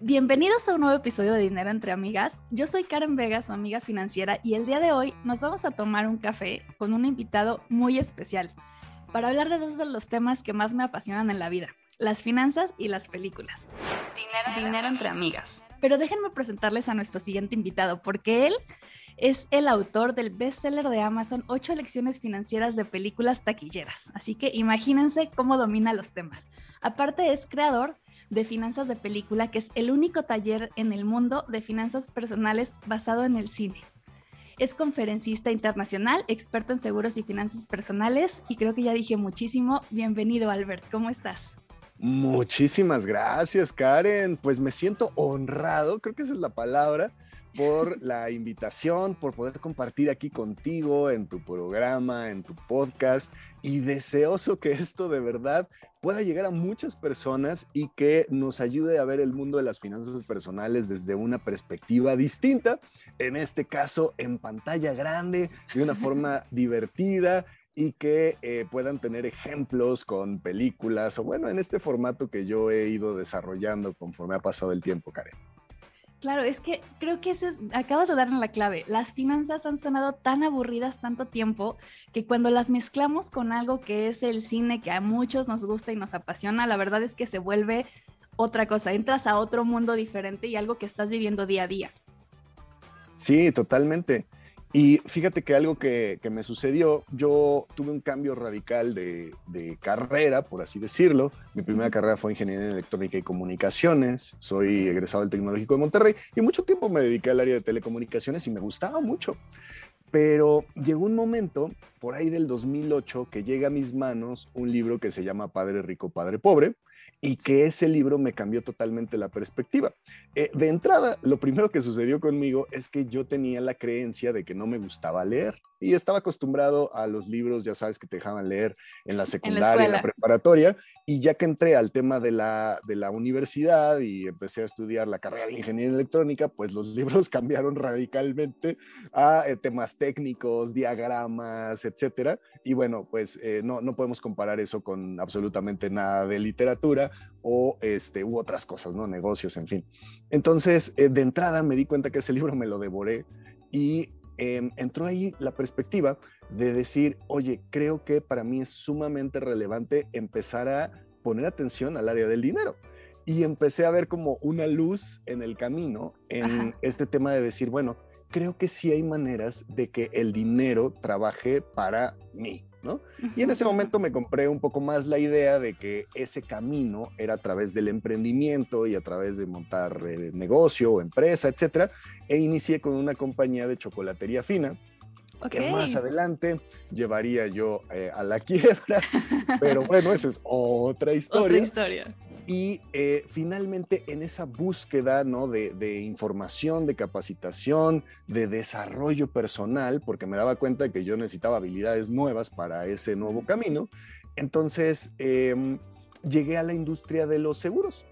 Bienvenidos a un nuevo episodio de Dinero entre Amigas. Yo soy Karen Vega, su amiga financiera, y el día de hoy nos vamos a tomar un café con un invitado muy especial para hablar de dos de los temas que más me apasionan en la vida, las finanzas y las películas. Dinero, Dinero entre amigas. Pero déjenme presentarles a nuestro siguiente invitado, porque él es el autor del bestseller de Amazon, Ocho lecciones financieras de películas taquilleras. Así que imagínense cómo domina los temas. Aparte es creador de finanzas de película, que es el único taller en el mundo de finanzas personales basado en el cine. Es conferencista internacional, experto en seguros y finanzas personales y creo que ya dije muchísimo. Bienvenido Albert, ¿cómo estás? Muchísimas gracias Karen, pues me siento honrado, creo que esa es la palabra, por la invitación, por poder compartir aquí contigo en tu programa, en tu podcast y deseoso que esto de verdad pueda llegar a muchas personas y que nos ayude a ver el mundo de las finanzas personales desde una perspectiva distinta, en este caso en pantalla grande, de una forma divertida y que eh, puedan tener ejemplos con películas o bueno, en este formato que yo he ido desarrollando conforme ha pasado el tiempo, Karen. Claro, es que creo que es, acabas de dar en la clave. Las finanzas han sonado tan aburridas tanto tiempo que cuando las mezclamos con algo que es el cine que a muchos nos gusta y nos apasiona, la verdad es que se vuelve otra cosa. Entras a otro mundo diferente y algo que estás viviendo día a día. Sí, totalmente. Y fíjate que algo que, me sucedió, yo tuve un cambio radical de, carrera, por así decirlo. Mi primera carrera fue Ingeniería en Electrónica y Comunicaciones. Soy egresado del Tecnológico de Monterrey y mucho tiempo me dediqué al área de telecomunicaciones y me gustaba mucho. Pero llegó un momento, por ahí del 2008, que llega a mis manos un libro que se llama Padre Rico, Padre Pobre, y que ese libro me cambió totalmente la perspectiva. Eh, de entrada, lo primero que sucedió conmigo es que yo tenía la creencia de que no me gustaba leer y estaba acostumbrado a los libros, ya sabes, que te dejaban leer en la secundaria, en la, preparatoria, y ya que entré al tema de la, de la universidad y empecé a estudiar la carrera de ingeniería electrónica, pues los libros cambiaron radicalmente a eh, temas técnicos, diagramas, etcétera. Y bueno, pues eh, no, no podemos comparar eso con absolutamente nada de literatura o este, u otras cosas, ¿no? Negocios, en fin. Entonces, eh, de entrada me di cuenta que ese libro me lo devoré y em, entró ahí la perspectiva de decir, oye, creo que para mí es sumamente relevante empezar a poner atención al área del dinero. Y empecé a ver como una luz en el camino en este tema de decir, bueno, creo que sí hay maneras de que el dinero trabaje para mí, ¿no? Y en ese momento me compré un poco más la idea de que ese camino era a través del emprendimiento y a través de montar eh, negocio o empresa, etcétera, e inicié con una compañía de chocolatería fina que más adelante llevaría yo eh, a la quiebra. Pero bueno, esa es otra historia. Otra historia. Y eh, finalmente en esa búsqueda ¿no? de, de, información, de capacitación, de desarrollo personal, porque me daba cuenta de que yo necesitaba habilidades nuevas para ese nuevo camino, entonces em, llegué a la industria de los seguros,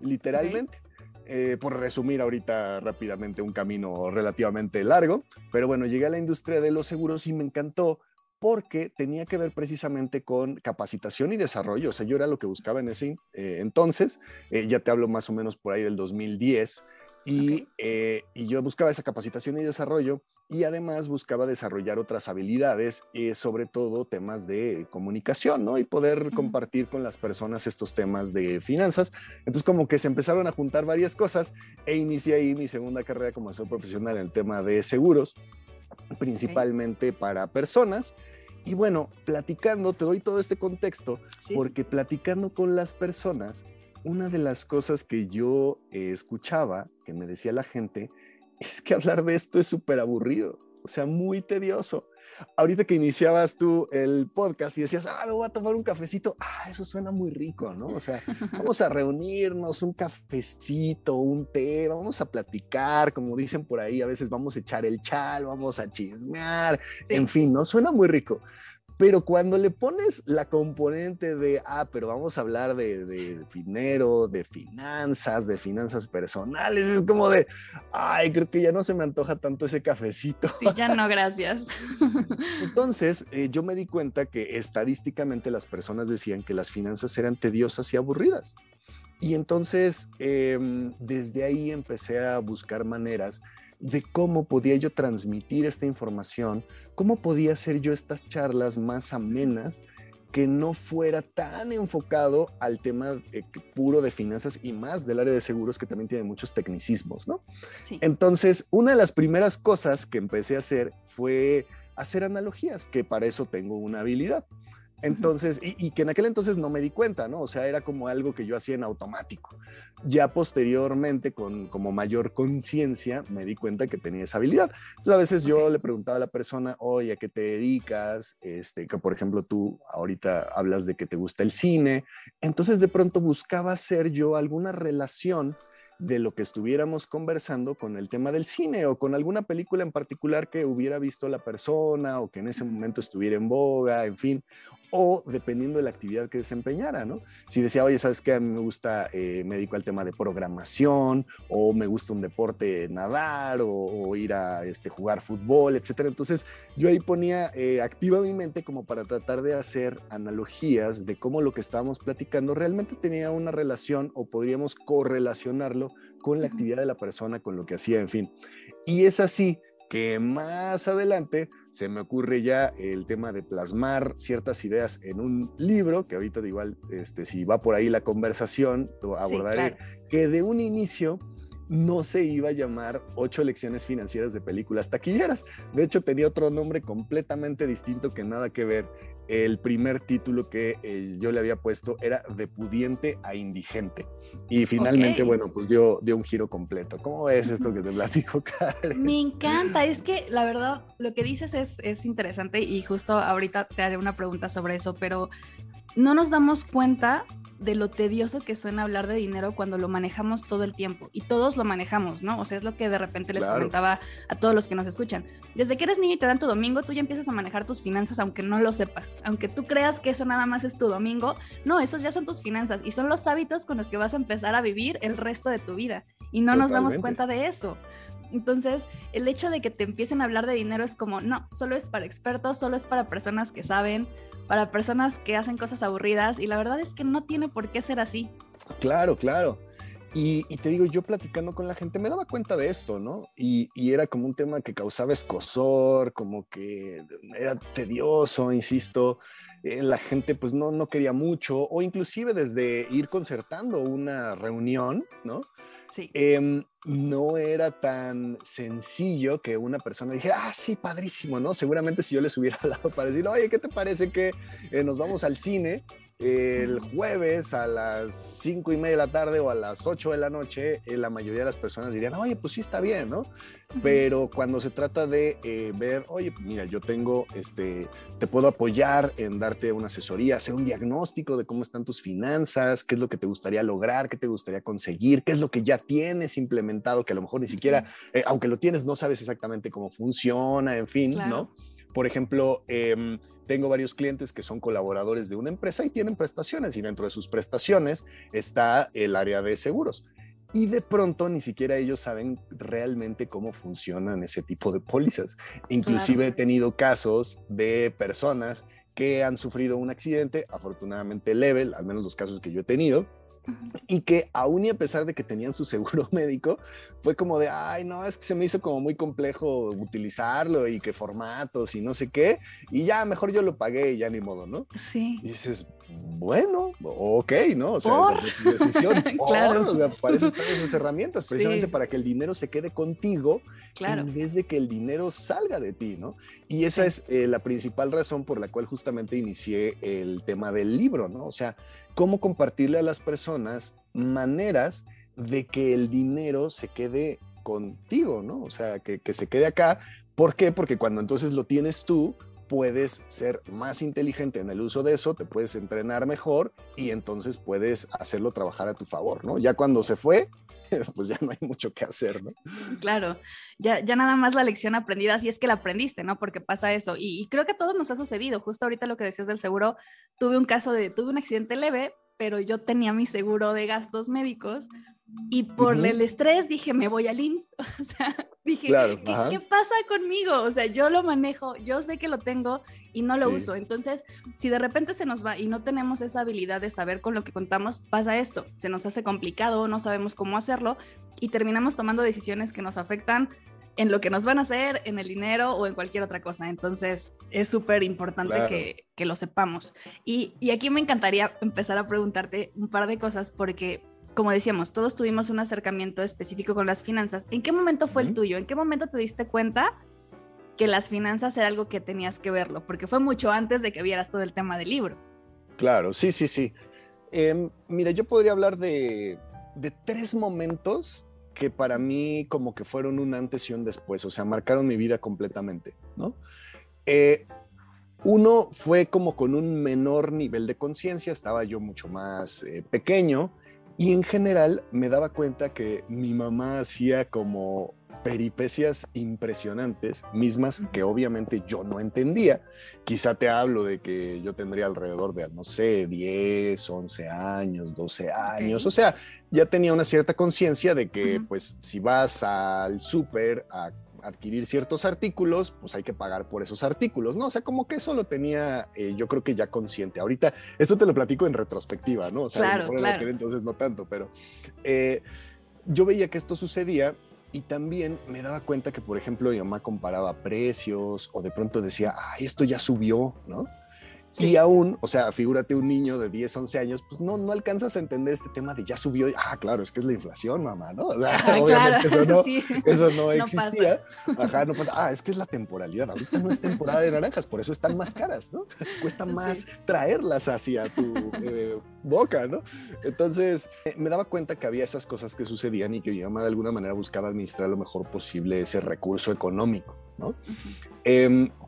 literalmente. Eh, por resumir ahorita rápidamente un camino relativamente largo, pero bueno, llegué a la industria de los seguros y me encantó porque tenía que ver precisamente con capacitación y desarrollo. O sea, yo era lo que buscaba en ese eh, entonces, eh, ya te hablo más o menos por ahí del 2010, y, y yo buscaba esa capacitación y desarrollo y además buscaba desarrollar otras habilidades, eh, sobre todo temas de comunicación, ¿no? Y poder compartir con las personas estos temas de finanzas. Entonces como que se empezaron a juntar varias cosas e inicié ahí mi segunda carrera como asesor profesional en el tema de seguros, principalmente para personas. Y bueno, platicando, te doy todo este contexto, porque platicando con las personas, una de las cosas que yo eh, escuchaba, que me decía la gente, es que hablar de esto es súper aburrido, o sea, muy tedioso. Ahorita que iniciabas tú el podcast y decías, ah, me voy a tomar un cafecito, ah, eso suena muy rico, ¿no? O sea, vamos a reunirnos, un cafecito, un té, vamos a platicar, como dicen por ahí, a veces vamos a echar el chal, vamos a chismear, en fin, ¿no? Suena muy rico. Pero cuando le pones la componente de, ah, pero vamos a hablar de, dinero, de finanzas, de finanzas personales, es como de, ay, creo que ya no se me antoja tanto ese cafecito. Sí, ya no, gracias. Entonces, eh, yo me di cuenta que estadísticamente las personas decían que las finanzas eran tediosas y aburridas. Y entonces, em, desde ahí empecé a buscar maneras de cómo podía yo transmitir esta información, cómo podía hacer yo estas charlas más amenas que no fuera tan enfocado al tema eh, puro de finanzas y más del área de seguros que también tiene muchos tecnicismos, ¿no? Sí. Entonces, una de las primeras cosas que empecé a hacer fue hacer analogías, que para eso tengo una habilidad. Entonces, y, que en aquel entonces no me di cuenta, ¿no? O sea, era como algo que yo hacía en automático. Ya posteriormente, con como mayor conciencia, me di cuenta que tenía esa habilidad. Entonces, a veces yo le preguntaba a la persona, oye, ¿a qué te dedicas? Este, que por ejemplo tú ahorita hablas de que te gusta el cine. Entonces, de pronto buscaba hacer yo alguna relación de lo que estuviéramos conversando con el tema del cine o con alguna película en particular que hubiera visto la persona o que en ese momento estuviera en boga, en fin, o dependiendo de la actividad que desempeñara, ¿no? Si decía, oye, ¿sabes qué? A mí me gusta, eh, me dedico al tema de programación, o me gusta un deporte, nadar, o, ir a este, jugar fútbol, etcétera. Entonces, yo ahí ponía eh, activa mi mente como para tratar de hacer analogías de cómo lo que estábamos platicando realmente tenía una relación o podríamos correlacionarlo con la actividad de la persona, con lo que hacía, en fin. Y es así que más adelante se me ocurre ya el tema de plasmar ciertas ideas en un libro, que ahorita de igual, este, si va por ahí la conversación, abordaré, que de un inicio no se iba a llamar ocho lecciones financieras de películas taquilleras. De hecho, tenía otro nombre completamente distinto que nada que ver el primer título que eh, yo le había puesto era de pudiente a indigente. Y finalmente, bueno, pues dio, dio un giro completo. ¿Cómo es esto que te platico, Karen? Me encanta, es que la verdad lo que dices es, es interesante y justo ahorita te haré una pregunta sobre eso, pero no nos damos cuenta de lo tedioso que suena hablar de dinero cuando lo manejamos todo el tiempo. Y todos lo manejamos, ¿no? O sea, es lo que de repente les comentaba a todos los que nos escuchan. Desde que eres niño y te dan tu domingo, tú ya empiezas a manejar tus finanzas aunque no lo sepas. Aunque tú creas que eso nada más es tu domingo, no, esos ya son tus finanzas y son los hábitos con los que vas a empezar a vivir el resto de tu vida. Y no nos damos cuenta de eso. Entonces, el hecho de que te empiecen a hablar de dinero es como, no, solo es para expertos, solo es para personas que saben, para personas que hacen cosas aburridas y la verdad es que no tiene por qué ser así. Claro, claro. Y, te digo, yo platicando con la gente me daba cuenta de esto, ¿no? Y, era como un tema que causaba escosor, como que era tedioso, insisto. Eh, la gente pues no, no quería mucho, o inclusive desde ir concertando una reunión, ¿no? Sí. Em, no era tan sencillo que una persona dijera, ah, sí, padrísimo, ¿no? Seguramente si yo les hubiera hablado para decir, oye, ¿qué te parece que eh, nos vamos al cine? El jueves a las cinco y media de la tarde o a las 8 de la noche, eh, la mayoría de las personas dirían, oye, pues sí está bien, ¿no? Pero cuando se trata de eh, ver, oye, pues mira, yo tengo, este, te puedo apoyar en darte una asesoría, hacer un diagnóstico de cómo están tus finanzas, qué es lo que te gustaría lograr, qué te gustaría conseguir, qué es lo que ya tienes implementado, que a lo mejor ni siquiera, eh, aunque lo tienes, no sabes exactamente cómo funciona, en fin, ¿no? Por ejemplo, em, tengo varios clientes que son colaboradores de una empresa y tienen prestaciones y dentro de sus prestaciones está el área de seguros. Y de pronto ni siquiera ellos saben realmente cómo funcionan ese tipo de pólizas. Inclusive he tenido casos de personas que han sufrido un accidente, afortunadamente leve, al menos los casos que yo he tenido, y que aún y a pesar de que tenían su seguro médico, fue como de, ay, no, es que se me hizo como muy complejo utilizarlo y que formatos y no sé qué, y ya mejor yo lo pagué y ya ni modo, ¿no? Sí. Y dices, bueno, ok, ¿no? O sea, es decisión. claro. O sea, para eso están esas herramientas, precisamente para que el dinero se quede contigo en vez de que el dinero salga de ti, ¿no? Y esa es eh, la principal razón por la cual justamente inicié el tema del libro, ¿no? O sea, cómo compartirle a las personas maneras de que el dinero se quede contigo, ¿no? O sea, que, se quede acá ¿Por qué? Porque cuando entonces lo tienes tú, puedes ser más inteligente en el uso de eso, te puedes entrenar mejor y entonces puedes hacerlo trabajar a tu favor, ¿no? Ya cuando se fue, pues ya no hay mucho que hacer, ¿no? Claro, ya, ya nada más la lección aprendida, si es que la aprendiste, ¿no? Porque pasa eso. Y, creo que a todos nos ha sucedido. Justo ahorita lo que decías del seguro, tuve un caso de, tuve un accidente leve, pero yo tenía mi seguro de gastos médicos y por el estrés dije, me voy al IMSS. O sea, dije, ¿qué, pasa conmigo? O sea, yo lo manejo, yo sé que lo tengo y no lo uso. Entonces, si de repente se nos va y no tenemos esa habilidad de saber con lo que contamos, pasa esto. Se nos hace complicado, no sabemos cómo hacerlo y terminamos tomando decisiones que nos afectan en lo que nos van a hacer, en el dinero o en cualquier otra cosa. Entonces, es súper importante que, que, lo sepamos. Y, y aquí me encantaría empezar a preguntarte un par de cosas porque como decíamos, todos tuvimos un acercamiento específico con las finanzas. ¿En qué momento fue el tuyo? ¿En qué momento te diste cuenta que las finanzas era algo que tenías que verlo? Porque fue mucho antes de que vieras todo el tema del libro. Claro, sí, sí, sí. Eh, mira, yo podría hablar de, de tres momentos que para mí como que fueron un antes y un después, o sea, marcaron mi vida completamente, ¿no? Eh, uno fue como con un menor nivel de conciencia, estaba yo mucho más eh, pequeño y en general me daba cuenta que mi mamá hacía como peripecias impresionantes, mismas que obviamente yo no entendía. Quizá te hablo de que yo tendría alrededor de, no sé, 10, 11 años, 12 años, o sea, ya tenía una cierta conciencia de que, pues, si vas al súper a adquirir ciertos artículos, pues hay que pagar por esos artículos, ¿no? O sea, como que eso lo tenía, eh, yo creo que ya consciente. Ahorita, esto te lo platico en retrospectiva, ¿no? O sea, claro, claro. entonces no tanto, pero eh, yo veía que esto sucedía y también me daba cuenta que, por ejemplo, mi mamá comparaba precios o de pronto decía, ah, esto ya subió, ¿no? Y aún, o sea, figúrate un niño de 10, 11 años, pues no, no alcanzas a entender este tema de ya subió. Ah, claro, es que es la inflación, mamá, ¿no? O sea, obviamente eso no, eso no existía. Ajá, no pasa. Ah, es que es la temporalidad. Ahorita no es temporada de naranjas, por eso están más caras, ¿no? Cuesta más traerlas hacia tu eh, boca, ¿no? Entonces, me daba cuenta que había esas cosas que sucedían y que mi mamá de alguna manera buscaba administrar lo mejor posible ese recurso económico, ¿no?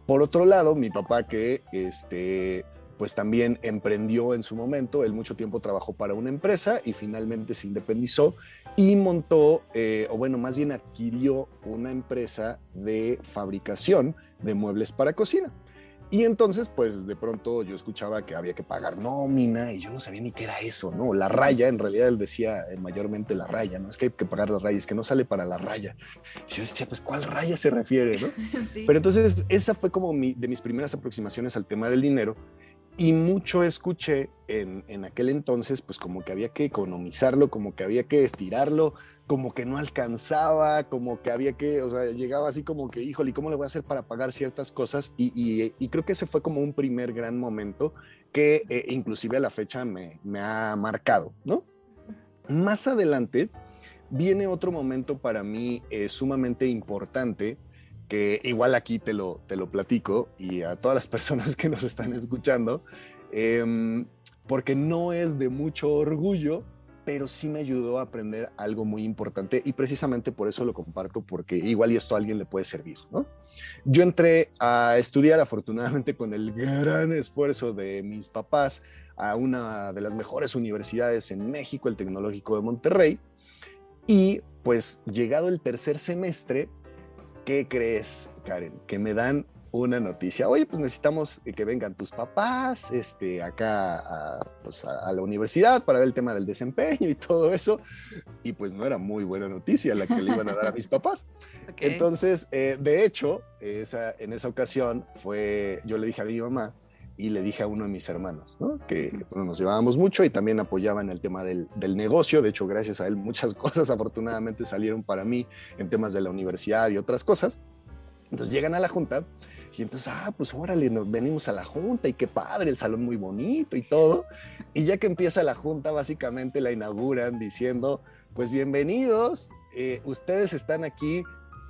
Por otro lado, mi papá que este, pues también emprendió en su momento, él mucho tiempo trabajó para una empresa y finalmente se independizó y montó, eh, o bueno, más bien adquirió una empresa de fabricación de muebles para cocina. Y entonces, pues de pronto yo escuchaba que había que pagar nómina y yo no sabía ni qué era eso, ¿no? La raya, en realidad él decía eh, mayormente la raya, ¿no? Es que hay que pagar la raya, es que no sale para la raya. Y yo decía, pues, ¿cuál raya se refiere, no? Pero entonces, esa fue como mi, de mis primeras aproximaciones al tema del dinero y mucho escuché en, en, aquel entonces, pues como que había que economizarlo, como que había que estirarlo, como que no alcanzaba, como que había que, o sea, llegaba así como que, híjole, ¿cómo le voy a hacer para pagar ciertas cosas? Y, creo que ese fue como un primer gran momento que eh, inclusive a la fecha me, me ha marcado, ¿no? Más adelante viene otro momento para mí eh, sumamente importante, que igual aquí te lo, te lo platico y a todas las personas que nos están escuchando, em, porque no es de mucho orgullo, pero sí me ayudó a aprender algo muy importante y precisamente por eso lo comparto, porque igual y esto a alguien le puede servir, ¿no? Yo entré a estudiar afortunadamente con el gran esfuerzo de mis papás a una de las mejores universidades en México, el Tecnológico de Monterrey, y pues llegado el tercer semestre, ¿qué crees, Karen? Que me dan una noticia. Oye, pues necesitamos que vengan tus papás este, acá a, pues a, la universidad para ver el tema del desempeño y todo eso. Y pues no era muy buena noticia la que le iban a dar a mis papás. Entonces, eh, de hecho, esa, en esa ocasión fue, yo le dije a mi mamá y le dije a uno de mis hermanos, ¿no? que nos llevábamos mucho y también apoyaban el tema del, del negocio. De hecho, gracias a él muchas cosas afortunadamente salieron para mí en temas de la universidad y otras cosas. Entonces llegan a la junta y entonces, ah, pues órale, nos venimos a la junta y qué padre, el salón muy bonito y todo. Y ya que empieza la junta, básicamente la inauguran diciendo, pues bienvenidos, eh, ustedes están aquí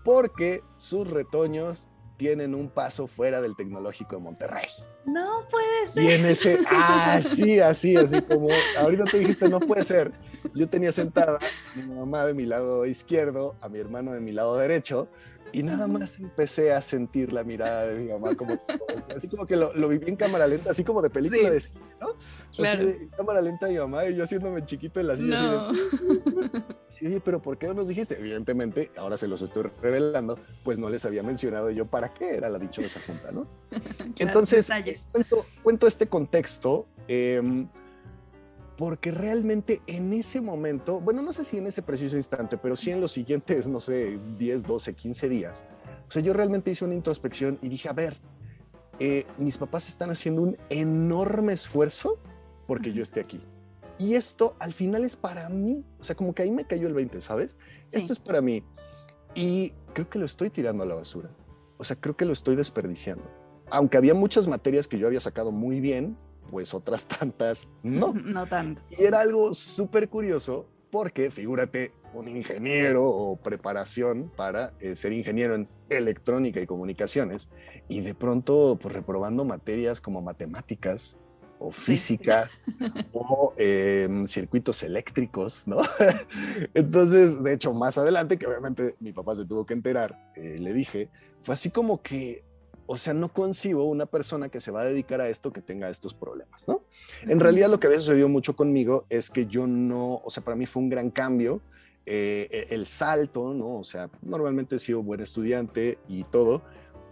porque sus retoños tienen un paso fuera del tecnológico de Monterrey. No puede ser. Y en ese, así, así, así como, ahorita te dijiste, no puede ser. Yo tenía sentada a mi mamá de mi lado izquierdo, a mi hermano de mi lado derecho, y nada más empecé a sentir la mirada de mi mamá, como, así como que lo, lo viví en cámara lenta, así como de película de cine, ¿no? Claro. Así de, cámara lenta mi mamá y yo haciéndome chiquito en la silla. No. Así de, sí, oye, pero ¿por qué no nos dijiste? Evidentemente, ahora se los estoy revelando, pues no les había mencionado yo para qué era la dichosa junta, ¿no? Claro, Entonces, cuento, cuento este contexto em, porque realmente en ese momento, bueno, no sé si en ese preciso instante, pero sí en los siguientes, no sé, 10, 12, 15 días, o sea, yo realmente hice una introspección y dije, a ver, eh, mis papás están haciendo un enorme esfuerzo porque yo esté aquí. Y esto al final es para mí, o sea, como que ahí me cayó el 20, ¿sabes? Sí. Esto es para mí. Y creo que lo estoy tirando a la basura. O sea, creo que lo estoy desperdiciando. Aunque había muchas materias que yo había sacado muy bien, pues otras tantas no. No tanto. Y era algo súper curioso porque, figúrate, un ingeniero o preparación para eh, ser ingeniero en electrónica y comunicaciones y de pronto pues reprobando materias como matemáticas o física o eh, circuitos eléctricos, ¿no? Entonces, de hecho, más adelante, que obviamente mi papá se tuvo que enterar, eh, le dije, fue así como que, o sea, no concibo una persona que se va a dedicar a esto que tenga estos problemas, ¿no? En realidad lo que había sucedido mucho conmigo es que yo no, o sea, para mí fue un gran cambio eh, el salto, ¿no? O sea, normalmente he sido buen estudiante y todo,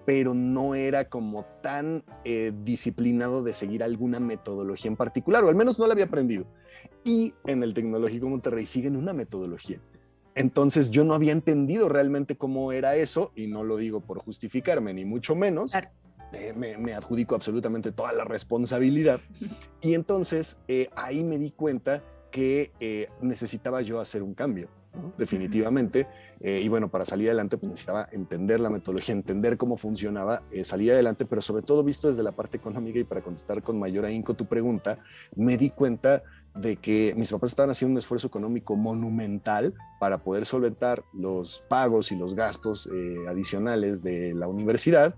pero no era como tan eh, disciplinado de seguir alguna metodología en particular, o al menos no la había aprendido. Y en el Tecnológico Monterrey siguen una metodología. Entonces yo no había entendido realmente cómo era eso, y no lo digo por justificarme, ni mucho menos. Claro. Eh, me, me adjudico absolutamente toda la responsabilidad. Y entonces eh, ahí me di cuenta que eh, necesitaba yo hacer un cambio, ¿no? definitivamente. Eh, y bueno, para salir adelante pues necesitaba entender la metodología, entender cómo funcionaba, salir adelante, pero sobre todo visto desde la parte económica y para contestar con mayor ahínco tu pregunta, me di cuenta de que mis papás estaban haciendo un esfuerzo económico monumental para poder solventar los pagos y los gastos eh, adicionales de la universidad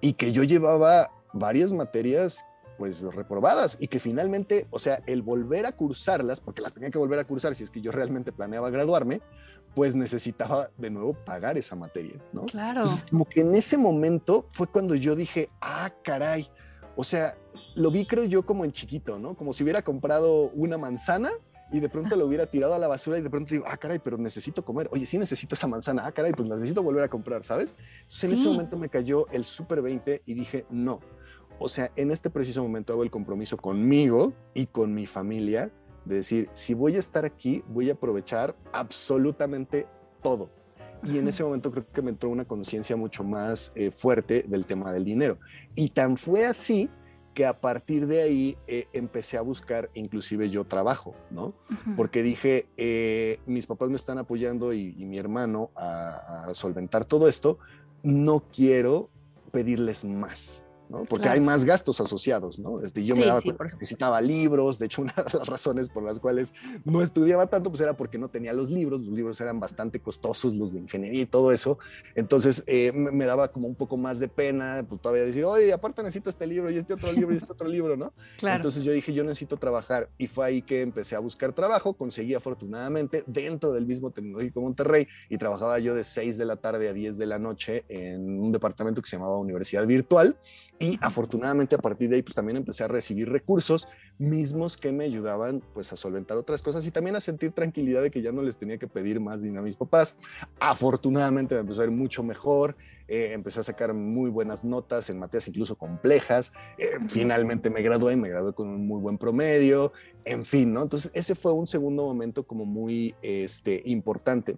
y que yo llevaba varias materias pues reprobadas y que finalmente, o sea, el volver a cursarlas, porque las tenía que volver a cursar si es que yo realmente planeaba graduarme, pues necesitaba de nuevo pagar esa materia, ¿no? Claro. Entonces, como que en ese momento fue cuando yo dije, ah, caray, o sea, lo vi creo yo como en chiquito, ¿no? Como si hubiera comprado una manzana y de pronto lo hubiera tirado a la basura y de pronto digo, ah, caray, pero necesito comer. Oye, sí necesito esa manzana. Ah, caray, pues la necesito volver a comprar, ¿sabes? Entonces en ese Sí. momento me cayó el super 20 y dije, no. O sea, en este preciso momento hago el compromiso conmigo y con mi familia de decir, si voy a estar aquí, voy a aprovechar absolutamente todo. Y en ese momento creo que me entró una conciencia mucho más eh, fuerte del tema del dinero. Y tan fue así que a partir de ahí eh, empecé a buscar inclusive yo trabajo, ¿no? Porque dije, eh, mis papás me están apoyando y, y mi hermano a, a solventar todo esto, no quiero pedirles más. ¿No? Porque Claro. hay más gastos asociados, ¿no? Este, yo me Sí, daba sí, por necesitaba libros, de hecho una de las razones por las cuales no estudiaba tanto, pues era porque no tenía los libros, los libros eran bastante costosos, los de ingeniería y todo eso, entonces eh, me, me daba como un poco más de pena, pues todavía decir, oye, aparte necesito este libro y este otro libro y este otro libro, ¿no? Claro. Entonces yo dije, yo necesito trabajar y fue ahí que empecé a buscar trabajo, conseguí afortunadamente dentro del mismo Tecnológico Monterrey y trabajaba yo de 6 de la tarde a 10 de la noche en un departamento que se llamaba Universidad Virtual y afortunadamente a partir de ahí pues también empecé a recibir recursos mismos que me ayudaban pues a solventar otras cosas y también a sentir tranquilidad de que ya no les tenía que pedir más dinero a mis papás. Afortunadamente me empezó a ir mucho mejor, eh, empecé a sacar muy buenas notas en materias incluso complejas, eh, finalmente me gradué, me gradué con un muy buen promedio, en fin, ¿no? Entonces ese fue un segundo momento como muy este, importante.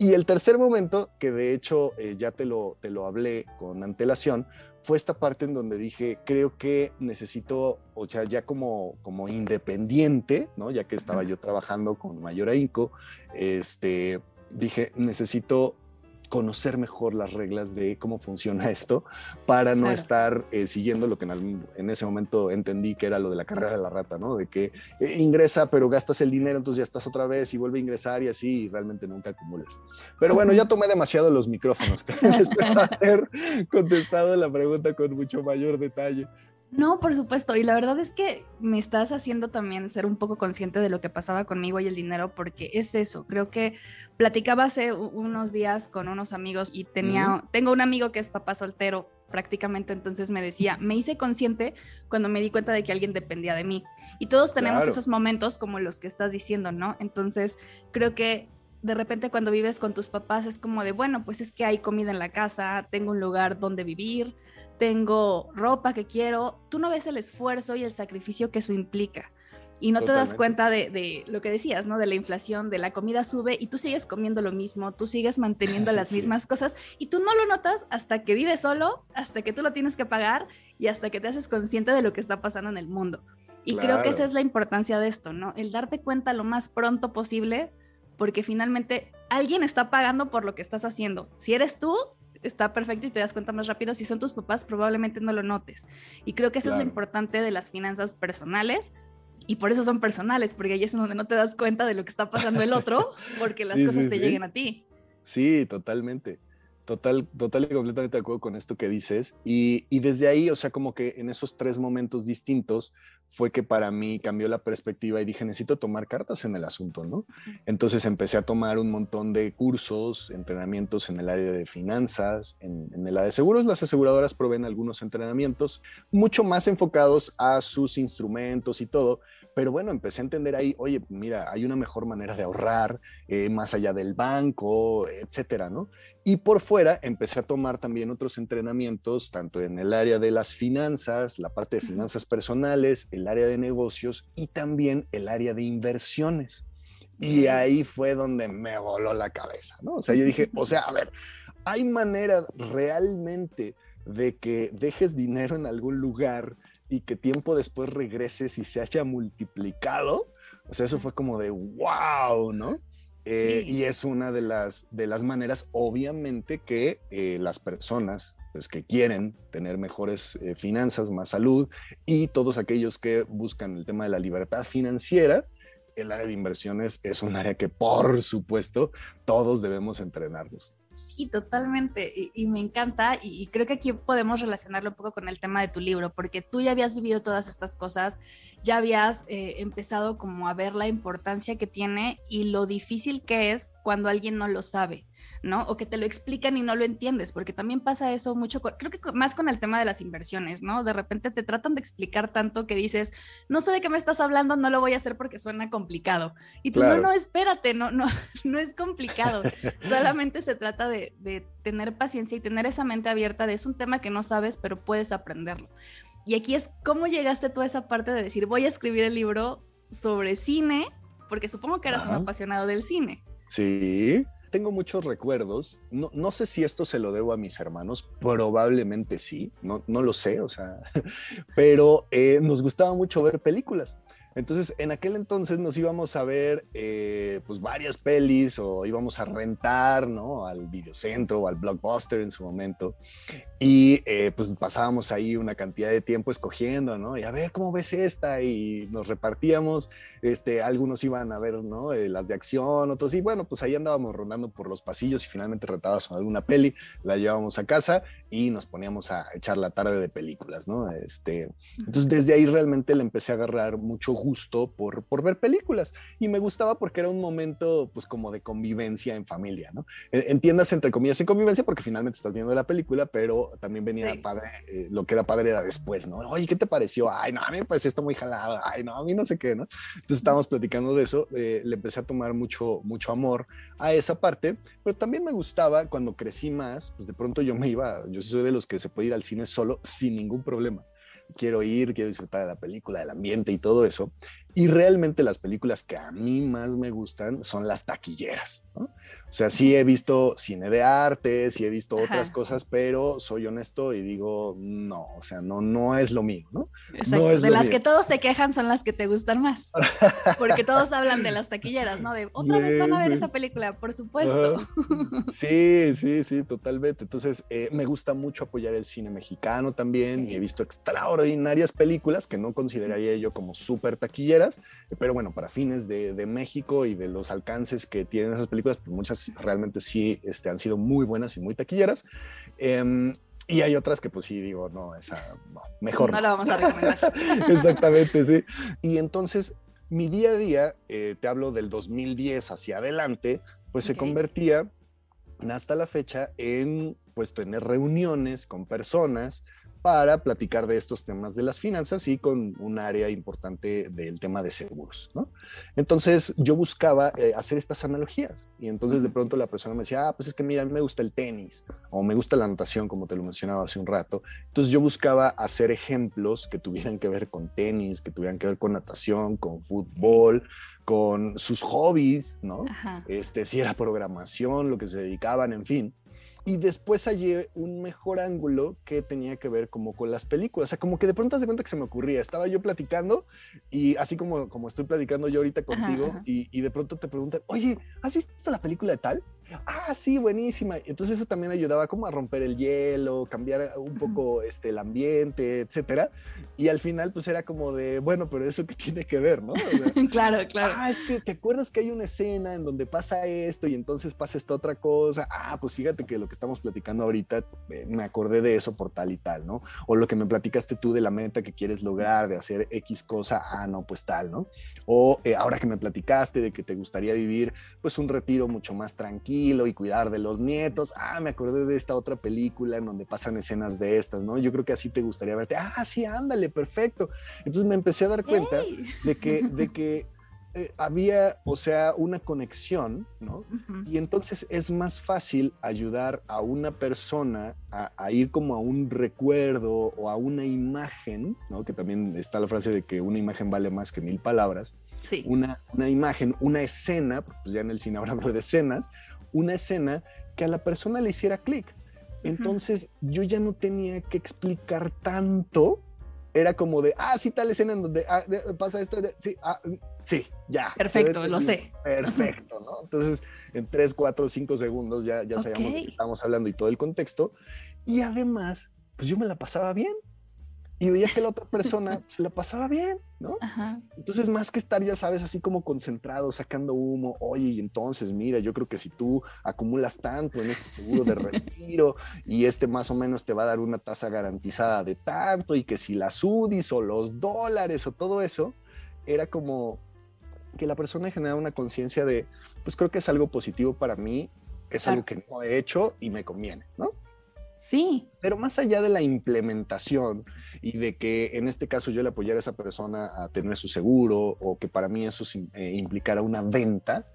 Y el tercer momento, que de hecho eh, ya te lo, te lo hablé con antelación, fue esta parte en donde dije, creo que necesito, o sea, ya como, como independiente, ¿no? Ya que estaba yo trabajando con mayor ahínco, este, dije, necesito conocer mejor las reglas de cómo funciona esto para no Claro. estar eh, siguiendo lo que en, algún- en ese momento entendí que era lo de la carrera de la rata, ¿no? De que eh, ingresa pero gastas el dinero, entonces ya estás otra vez y vuelve a ingresar y así y realmente nunca acumulas. Pero bueno, ya tomé demasiado los micrófonos, espero haber contestado la pregunta con mucho mayor detalle. No, por supuesto. Y la verdad es que me estás haciendo también ser un poco consciente de lo que pasaba conmigo y el dinero, porque es eso. Creo que platicaba hace unos días con unos amigos y tenía, tengo un amigo que es papá soltero prácticamente, entonces me decía, me hice consciente cuando me di cuenta de que alguien dependía de mí. Y todos tenemos esos momentos como los que estás diciendo, ¿no? Entonces, creo que de repente cuando vives con tus papás es como de, bueno, pues es que hay comida en la casa, tengo un lugar donde vivir, tengo ropa que quiero, tú no ves el esfuerzo y el sacrificio que eso implica. Y no te das cuenta de, lo que decías, ¿no? De la inflación, de la comida sube y tú sigues comiendo lo mismo, tú sigues manteniendo las mismas cosas y tú no lo notas hasta que vives solo, hasta que tú lo tienes que pagar y hasta que te haces consciente de lo que está pasando en el mundo. Y creo que esa es la importancia de esto, ¿no? El darte cuenta lo más pronto posible porque finalmente alguien está pagando por lo que estás haciendo. Si eres tú, está perfecto y te das cuenta más rápido. Si son tus papás, probablemente no lo notes. Y creo que eso es lo importante de las finanzas personales. Y por eso son personales, porque ahí es donde no te das cuenta de lo que está pasando el otro, porque las cosas te lleguen a ti. Sí, totalmente. Total, total y completamente de acuerdo con esto que dices. Y, y, desde ahí, o sea, como que en esos tres momentos distintos fue que para mí cambió la perspectiva y dije, necesito tomar cartas en el asunto, ¿no? Entonces empecé a tomar un montón de cursos, entrenamientos en el área de finanzas, en, en el área de seguros. Las aseguradoras proveen algunos entrenamientos mucho más enfocados a sus instrumentos y todo, pero bueno, empecé a entender ahí, oye, mira, hay una mejor manera de ahorrar, eh, más allá del banco, etcétera, ¿no? Y por fuera empecé a tomar también otros entrenamientos, tanto en el área de las finanzas, la parte de finanzas personales, el área de negocios y también el área de inversiones. Y ahí fue donde me voló la cabeza, ¿no? O sea, yo dije, o sea, a ver, hay manera realmente de que dejes dinero en algún lugar y que tiempo después regreses y se haya multiplicado. O sea, eso fue como de wow, ¿no? Eh, y es una de las, de las maneras, obviamente, que eh, las personas pues, que quieren tener mejores eh, finanzas, más salud, y todos aquellos que buscan el tema de la libertad financiera, el área de inversiones es un área que, por supuesto, todos debemos entrenarnos. Sí, totalmente. Y, me encanta. Y, creo que aquí podemos relacionarlo un poco con el tema de tu libro, porque tú ya habías vivido todas estas cosas, ya habías eh, empezado como a ver la importancia que tiene y lo difícil que es cuando alguien no lo sabe. ¿No? O que te lo explican y no lo entiendes, porque también pasa eso mucho, creo que más con el tema de las inversiones, ¿no? De repente te tratan de explicar tanto que dices, no sé de qué me estás hablando, no lo voy a hacer porque suena complicado. Y tú, no, no, espérate, no, no, no es complicado. Solamente se trata de, de tener paciencia y tener esa mente abierta de es un tema que no sabes, pero puedes aprenderlo. Y aquí es cómo llegaste tú a esa parte de decir, voy a escribir el libro sobre cine, porque supongo que eras un apasionado del cine. Sí, tengo muchos recuerdos. No, no, sé si esto se lo debo a mis hermanos, probablemente sí, no, no lo sé, o sea, pero eh, nos gustaba mucho ver películas. Entonces, en aquel entonces nos íbamos a ver eh, pues varias pelis o íbamos a rentar, ¿no? Al videocentro o al blockbuster en su momento. Y eh, pues pasábamos ahí una cantidad de tiempo escogiendo, ¿no? Y a ver, ¿cómo ves esta? Y nos repartíamos, este, algunos iban a ver, ¿no? Eh, las de acción, otros, y bueno, pues ahí andábamos rondando por los pasillos y finalmente rentábamos alguna peli, la llevábamos a casa y nos poníamos a echar la tarde de películas, ¿no? Este, entonces desde ahí realmente le empecé a agarrar mucho gusto por, por ver películas y me gustaba porque era un momento pues como de convivencia en familia, ¿no? Entiendas entre comillas en convivencia porque finalmente estás viendo la película, pero también venía padre, eh, lo que era padre era después, ¿no? Oye, ¿qué te pareció? Ay, no, a mí me pareció esto muy jalado, ay, no, a mí no sé qué, ¿no? Entonces estábamos platicando de eso, le empecé a tomar mucho, mucho amor a esa parte, pero también me gustaba cuando crecí más, pues de pronto yo me iba, yo soy de los que se puede ir al cine solo sin ningún problema quiero ir, quiero disfrutar de la película, del ambiente y todo eso. Y realmente las películas que a mí más me gustan son las taquilleras. ¿no? O sea, sí he visto cine de arte, sí he visto otras cosas, pero soy honesto y digo, no, o sea, no, no es lo mío, ¿no? Exacto. de las que todos se quejan son las que te gustan más. Porque todos hablan de las taquilleras, ¿no? De otra vez van a ver esa película, por supuesto. Sí, sí, sí, totalmente. Entonces, eh, me gusta mucho apoyar el cine mexicano también y he visto extraordinarias películas que no consideraría yo como súper taquilleras, pero bueno, para fines de, de México y de los alcances que tienen esas películas, pues muchas realmente sí este, han sido muy buenas y muy taquilleras. Em, Y hay otras que pues sí digo, no, esa no, mejor. No, no. la vamos a recomendar. Exactamente, sí. Y entonces mi día a día, eh, te hablo del 2010 hacia adelante, pues se Ok. convertía hasta la fecha en pues tener reuniones con personas para platicar de estos temas de las finanzas y con un área importante del tema de seguros, ¿no? Entonces yo buscaba eh, hacer estas analogías y entonces de pronto la persona me decía, ah, pues es que mira, a mí me gusta el tenis o me gusta la natación, como te lo mencionaba hace un rato. Entonces yo buscaba hacer ejemplos que tuvieran que ver con tenis, que tuvieran que ver con natación, con fútbol, con sus hobbies, ¿no? Ajá. este, si era programación, lo que se dedicaban, en fin. Y después hallé un mejor ángulo que tenía que ver como con las películas. O sea, como que de pronto te das cuenta que se me ocurría. Estaba yo platicando y así como, como estoy platicando yo ahorita contigo ajá. Y, y de pronto te preguntan, oye, ¿has visto la película de tal? Ah, sí, buenísima. Entonces eso también ayudaba como a romper el hielo, cambiar un poco este, el ambiente, etcétera. Y al final pues era como de, bueno, pero eso qué tiene que ver, ¿no? O sea, claro, claro. Ah, es que te acuerdas que hay una escena en donde pasa esto y entonces pasa esta otra cosa. Ah, pues fíjate que lo que estamos platicando ahorita, eh, me acordé de eso por tal y tal, ¿no? O lo que me platicaste tú de la meta que quieres lograr, de hacer X cosa, ah, no, pues tal, ¿no? O eh, ahora que me platicaste de que te gustaría vivir, pues un retiro mucho más tranquilo y cuidar de los nietos. Ah, me acordé de esta otra película en donde pasan escenas de estas, ¿no? Yo creo que así te gustaría verte. Ah, sí, ándale, perfecto. Entonces me empecé a dar cuenta de que, de que eh, había, o sea, una conexión, ¿no? Y entonces es más fácil ayudar a una persona a, a ir como a un recuerdo o a una imagen, ¿no? Que también está la frase de que una imagen vale más que mil palabras. Sí. Una, una imagen, una escena, pues ya en el cine hablo de escenas, una escena que a la persona le hiciera clic. Entonces yo ya no tenía que explicar tanto. Era como de, ah, sí, tal escena en donde ah, de- pasa esto, de- sí, ah, sí, ya. Perfecto, lo sé. Perfecto, ¿no? Entonces, en 3, 4, 5 segundos ya, ya sabíamos de qué estábamos hablando y todo el contexto. Y además, pues yo me la pasaba bien. Y veía que la otra persona se la pasaba bien, ¿no? Ajá. Entonces, más que estar, ya sabes, así como concentrado, sacando humo, oye, y entonces, mira, yo creo que si tú acumulas tanto en este seguro de retiro y este más o menos te va a dar una tasa garantizada de tanto, y que si las UDIs o los dólares o todo eso, era como que la persona generaba una conciencia de, pues creo que es algo positivo para mí, es Claro. algo que no he hecho y me conviene, ¿no? Sí. Pero más allá de la implementación y de que en este caso yo le apoyara a esa persona a tener su seguro o que para mí eso eh, implicara una venta,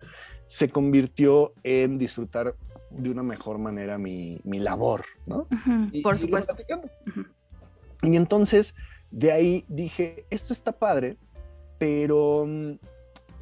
se convirtió en disfrutar de una mejor manera mi, mi labor, ¿no? Y- Por y supuesto. Y entonces de ahí dije, esto está padre, pero mm,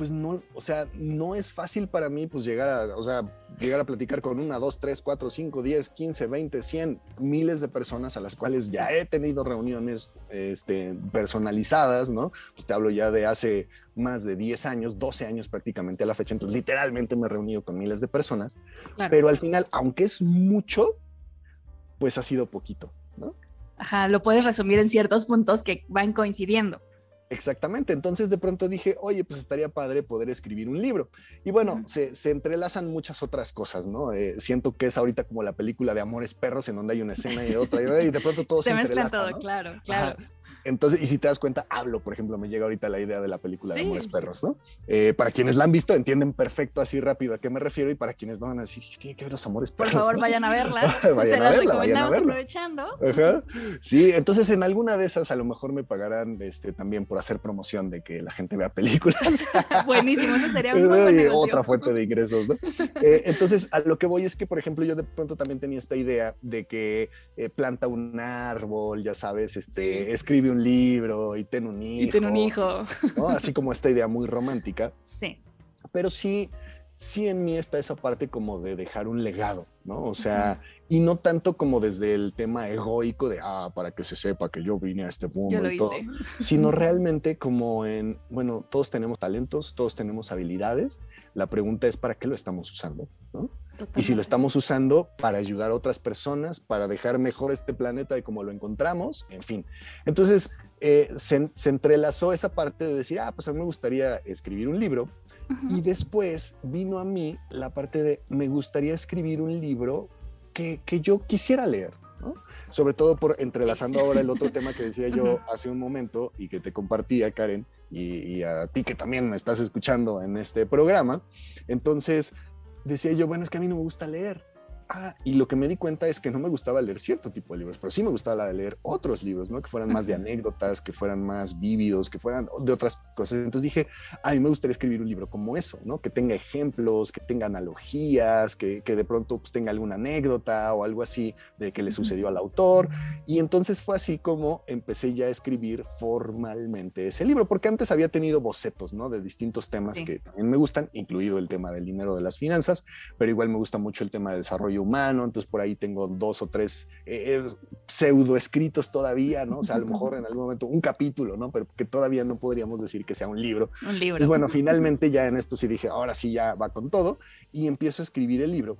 pues no, o sea, no es fácil para mí pues llegar a, o sea, llegar a platicar con una, dos, tres, cuatro, cinco, diez, quince, veinte, cien, miles de personas a las cuales ya he tenido reuniones este, personalizadas, ¿no? Pues te hablo ya de hace más de 10 años, 12 años prácticamente a la fecha, entonces literalmente me he reunido con miles de personas, Claro. pero al final, aunque es mucho, pues ha sido poquito, ¿no? Ajá, lo puedes resumir en ciertos puntos que van coincidiendo. Exactamente, entonces de pronto dije, oye, pues estaría padre poder escribir un libro. Y bueno, se, se entrelazan muchas otras cosas, ¿no? Eh, siento que es ahorita como la película de Amores Perros, en donde hay una escena y otra, y de pronto todo se, Se mezclan entrelaza, todo, ¿no? claro, claro. Ajá. Entonces, y si te das cuenta, hablo, por ejemplo, me llega ahorita la idea de la película de. Amores Perros, ¿no? Eh, para quienes la han visto, entienden perfecto así rápido a qué me refiero, y para quienes no van a decir, "¿Qué tiene que ver los Amores Por Perros. favor, no?". vayan a verla. Vayan Se a las verla, vayan a recomendamos verla. aprovechando. Ajá. Sí, entonces en alguna de esas a lo mejor me pagarán este, también por hacer promoción de que la gente vea películas. Buenísimo, eso sería un buen negocio. otra fuente de ingresos, ¿no? Eh, entonces, a lo que voy es que, por ejemplo, yo de pronto también tenía esta idea de que eh, planta un árbol, ya sabes, este, Sí. Escribe un libro y ten un hijo. Y tiene un hijo. ¿no? Así como esta idea muy romántica, Sí. pero sí, sí en mí está esa parte como de dejar un legado, ¿no? O sea, y no tanto como desde el tema egoico de, ah, para que se sepa que yo vine a este mundo y todo, sino realmente como en, bueno, todos tenemos talentos, todos tenemos habilidades, la pregunta es para qué lo estamos usando, ¿no? Y si lo estamos usando para ayudar a otras personas, para dejar mejor este planeta de como lo encontramos, en fin. Entonces, eh, se, se entrelazó esa parte de decir, ah, pues a mí me gustaría escribir un libro, y después vino a mí la parte de, me gustaría escribir un libro que, que yo quisiera leer, ¿no? sobre todo por entrelazando ahora el otro tema que decía yo hace un momento y que te compartía, Karen, y, y a ti que también me estás escuchando en este programa. Entonces, decía yo, bueno, es que a mí no me gusta leer. Ah, y lo que me di cuenta es que no me gustaba leer cierto tipo de libros, pero sí me gustaba leer otros libros, ¿no? Que fueran más de anécdotas, que fueran más vívidos, que fueran de otras cosas. Entonces dije, a mí me gustaría escribir un libro como eso, ¿no? Que tenga ejemplos, que tenga analogías, que, que de pronto pues, tenga alguna anécdota o algo así de que le sucedió al autor. Y entonces fue así como empecé ya a escribir formalmente ese libro, porque antes había tenido bocetos, ¿no? De distintos temas Sí. que también me gustan, incluido el tema del dinero de las finanzas, pero igual me gusta mucho el tema de desarrollo humano, entonces por ahí tengo dos o tres eh, eh, pseudo escritos todavía, ¿no? O sea, a lo mejor en algún momento un capítulo, ¿no? Pero que todavía no podríamos decir que sea un libro. Un libro. Pues bueno, finalmente ya en esto sí dije, ahora sí ya va con todo y empiezo a escribir el libro,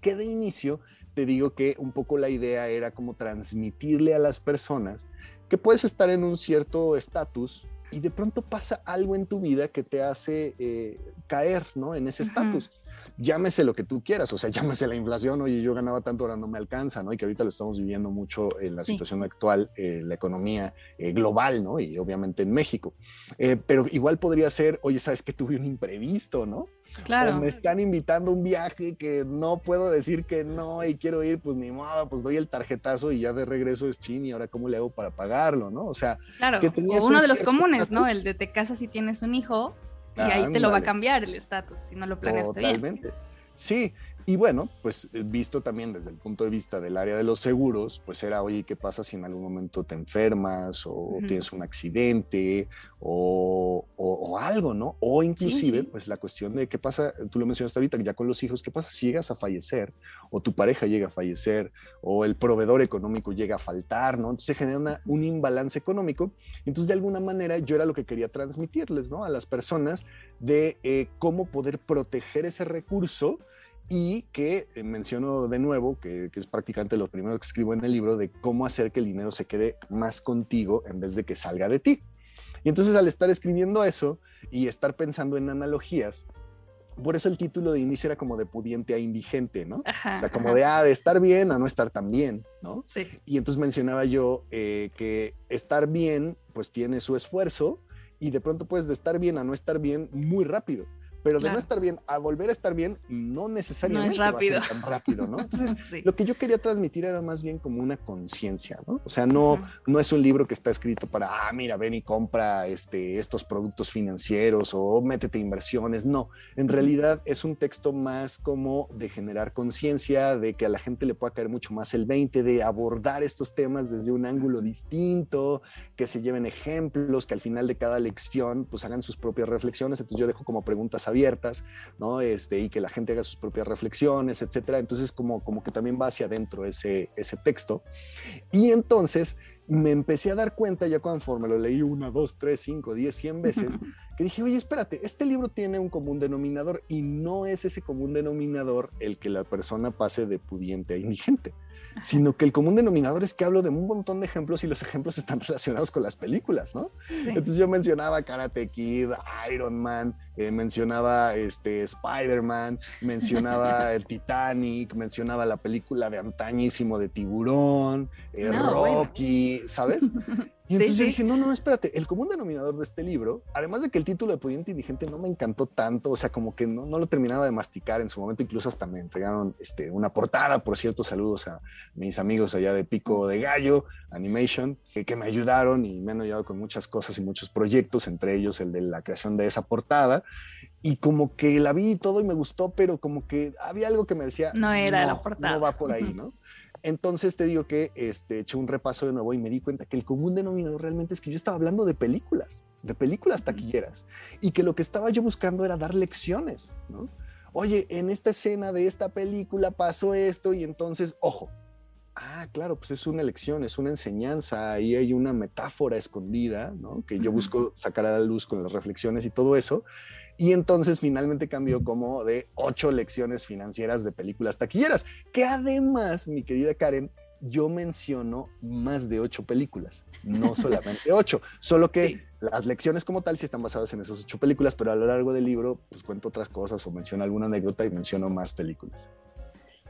que de inicio te digo que un poco la idea era como transmitirle a las personas que puedes estar en un cierto estatus y de pronto pasa algo en tu vida que te hace eh, caer, ¿no? En ese estatus. Llámese lo que tú quieras, o sea, llámese la inflación, oye, yo ganaba tanto, ahora no me alcanza, ¿no? Y que ahorita lo estamos viviendo mucho en la Sí. situación actual, eh, la economía eh, global, ¿no? Y obviamente en México. Eh, pero igual podría ser, oye, ¿sabes que tuve un imprevisto, ¿no? O Claro. me están invitando a un viaje que no puedo decir que no y quiero ir, pues ni modo, pues doy el tarjetazo y ya de regreso es chin y ahora cómo le hago para pagarlo, ¿no? O sea, Claro, que o uno un de los comunes, ¿no? El de te casas y tienes un hijo y ahí te lo va a cambiar el estatus si no lo planeaste bien. Totalmente. Sí, y bueno, pues eh, visto también desde el punto de vista del área de los seguros, pues era, oye, ¿qué pasa si en algún momento te enfermas o tienes un accidente o, o- o algo, ¿no? O inclusive, sí. pues la cuestión de qué pasa, tú lo mencionaste ahorita, ya con los hijos, ¿qué pasa si llegas a fallecer o tu pareja llega a fallecer o el proveedor económico llega a faltar, ¿no? Entonces se genera una- un imbalance económico. Entonces, de alguna manera, yo era lo que quería transmitirles, ¿no? A las personas de eh, cómo poder proteger ese recurso y que eh, menciono de nuevo, que, que es prácticamente lo primero que escribo en el libro, de cómo hacer que el dinero se quede más contigo en vez de que salga de ti. Y entonces al estar escribiendo eso y estar pensando en analogías, por eso el título de inicio era como de pudiente a indigente, ¿no? Ajá, O sea, como ajá. de, ah, de estar bien a no estar tan bien, ¿no? Sí, Y entonces mencionaba yo eh, que estar bien, pues tiene su esfuerzo y de pronto puedes de estar bien a no estar bien muy rápido. Pero de Claro. no estar bien a volver a estar bien, no necesariamente va a ser rápido. tan rápido, ¿no? Entonces, sí. lo que yo quería transmitir era más bien como una conciencia, ¿no? O sea, no, no es un libro que está escrito para, ah, mira, ven y compra este, estos productos financieros o métete inversiones. No, en realidad es un texto más como de generar conciencia, de que a la gente le pueda caer mucho más el 20, de abordar estos temas desde un ángulo distinto, que se lleven ejemplos, que al final de cada lección pues hagan sus propias reflexiones. Entonces yo dejo como preguntas abiertas, ¿no? Este, y que la gente haga sus propias reflexiones, etcétera. Entonces como, como que también va hacia adentro ese, ese texto. Y entonces me empecé a dar cuenta ya conforme lo leí una, dos, tres, cinco, diez, cien veces, que dije, oye, espérate, este libro tiene un común denominador y no es ese común denominador el que la persona pase de pudiente a indigente, sino que el común denominador es que hablo de un montón de ejemplos y los ejemplos están relacionados con las películas, ¿no? Sí. Entonces yo mencionaba Karate Kid, Iron Man, eh, mencionaba este, Spider-Man, mencionaba el Titanic, mencionaba la película de antañísimo de Tiburón, eh, No, bueno. Rocky, ¿sabes? Y Sí, entonces yo sí. dije, no, no, espérate, el común denominador de este libro, además de que el título de Pudiente Indigente no me encantó tanto, o sea, como que no, no lo terminaba de masticar en su momento, incluso hasta me entregaron este, una portada, por cierto, saludos a mis amigos allá de Pico de Gallo, Animation, que, que me ayudaron y me han ayudado con muchas cosas y muchos proyectos, entre ellos el de la creación de esa portada. Y como que la vi y todo y me gustó, pero como que había algo que me decía, No era la portada". No va por ahí. ¿no? Entonces te digo que este, eché un repaso de nuevo y me di cuenta que el común denominador realmente es que yo estaba hablando de películas, de películas taquilleras, y que lo que estaba yo buscando era dar lecciones, ¿no? Oye, en esta escena de esta película pasó esto y entonces, ojo, ah, claro, pues es una lección, es una enseñanza, ahí hay una metáfora escondida, ¿no? Que yo busco sacar a la luz con las reflexiones y todo eso. Y entonces finalmente cambió como de ocho lecciones financieras de películas taquilleras, que además, mi querida Karen, yo menciono más de ocho películas, no solamente ocho, solo que Sí. las lecciones como tal sí están basadas en esas ocho películas, pero a lo largo del libro pues cuento otras cosas o menciono alguna anécdota y menciono más películas.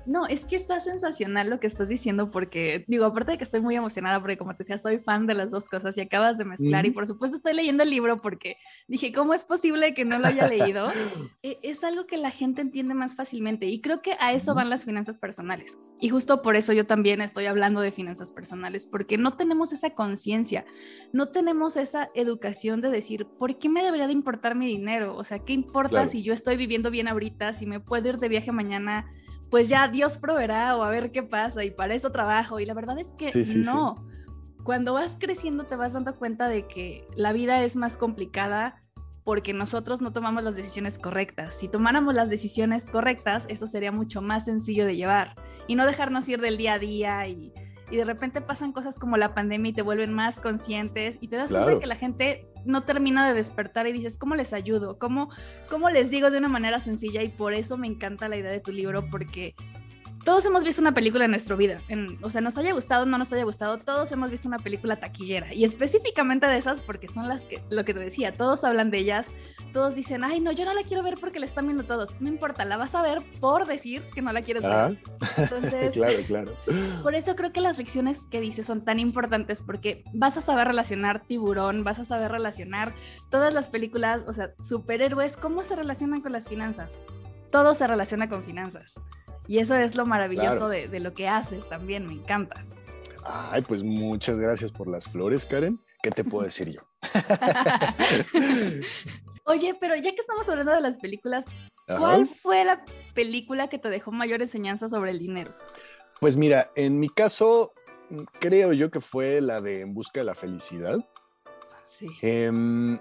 No, es que está sensacional lo que estás diciendo porque, digo, aparte de que estoy muy emocionada porque como te decía, soy fan de las dos cosas y acabas de mezclar y por supuesto estoy leyendo el libro porque dije, ¿cómo es posible que no lo haya leído? E, es algo que la gente entiende más fácilmente y creo que a eso van las finanzas personales. Y justo por eso yo también estoy hablando de finanzas personales porque no tenemos esa conciencia, no tenemos esa educación de decir, ¿por qué me debería de importar mi dinero? O sea, ¿qué importa si yo estoy viviendo bien ahorita, si me puedo ir de viaje mañana? Pues ya Dios proveerá o a ver qué pasa y para eso trabajo. Y la verdad es que no. Cuando vas creciendo te vas dando cuenta de que la vida es más complicada porque nosotros no tomamos las decisiones correctas. Si tomáramos las decisiones correctas, eso sería mucho más sencillo de llevar y no dejarnos ir del día a día y y de repente pasan cosas como la pandemia y te vuelven más conscientes y te das cuenta que la gente no termina de despertar y dices, ¿cómo les ayudo? ¿Cómo, ¿Cómo les digo de una manera sencilla? Y por eso me encanta la idea de tu libro porque todos hemos visto una película en nuestra vida. o sea, nos haya gustado o no nos haya gustado, todos hemos visto una película taquillera. Y específicamente de esas, porque son las que, lo que te decía, todos hablan de ellas, todos dicen, ay, no, yo no la quiero ver porque la están viendo todos. No importa, la vas a ver por decir que no la quieres ver. Entonces, claro, claro. Por eso creo que las lecciones que dices son tan importantes porque vas a saber relacionar tiburón, vas a saber relacionar todas las películas, o sea, superhéroes, cómo se relacionan con las finanzas. Todo se relaciona con finanzas. Y eso es lo maravilloso de, lo que haces también, me encanta. Ay, pues muchas gracias por las flores, Karen. ¿Qué te puedo decir yo? Oye, pero ya que estamos hablando de las películas, ¿cuál fue la película que te dejó mayor enseñanza sobre el dinero? Pues mira, en mi caso, creo yo que fue la de En Busca de la Felicidad. Sí. Em,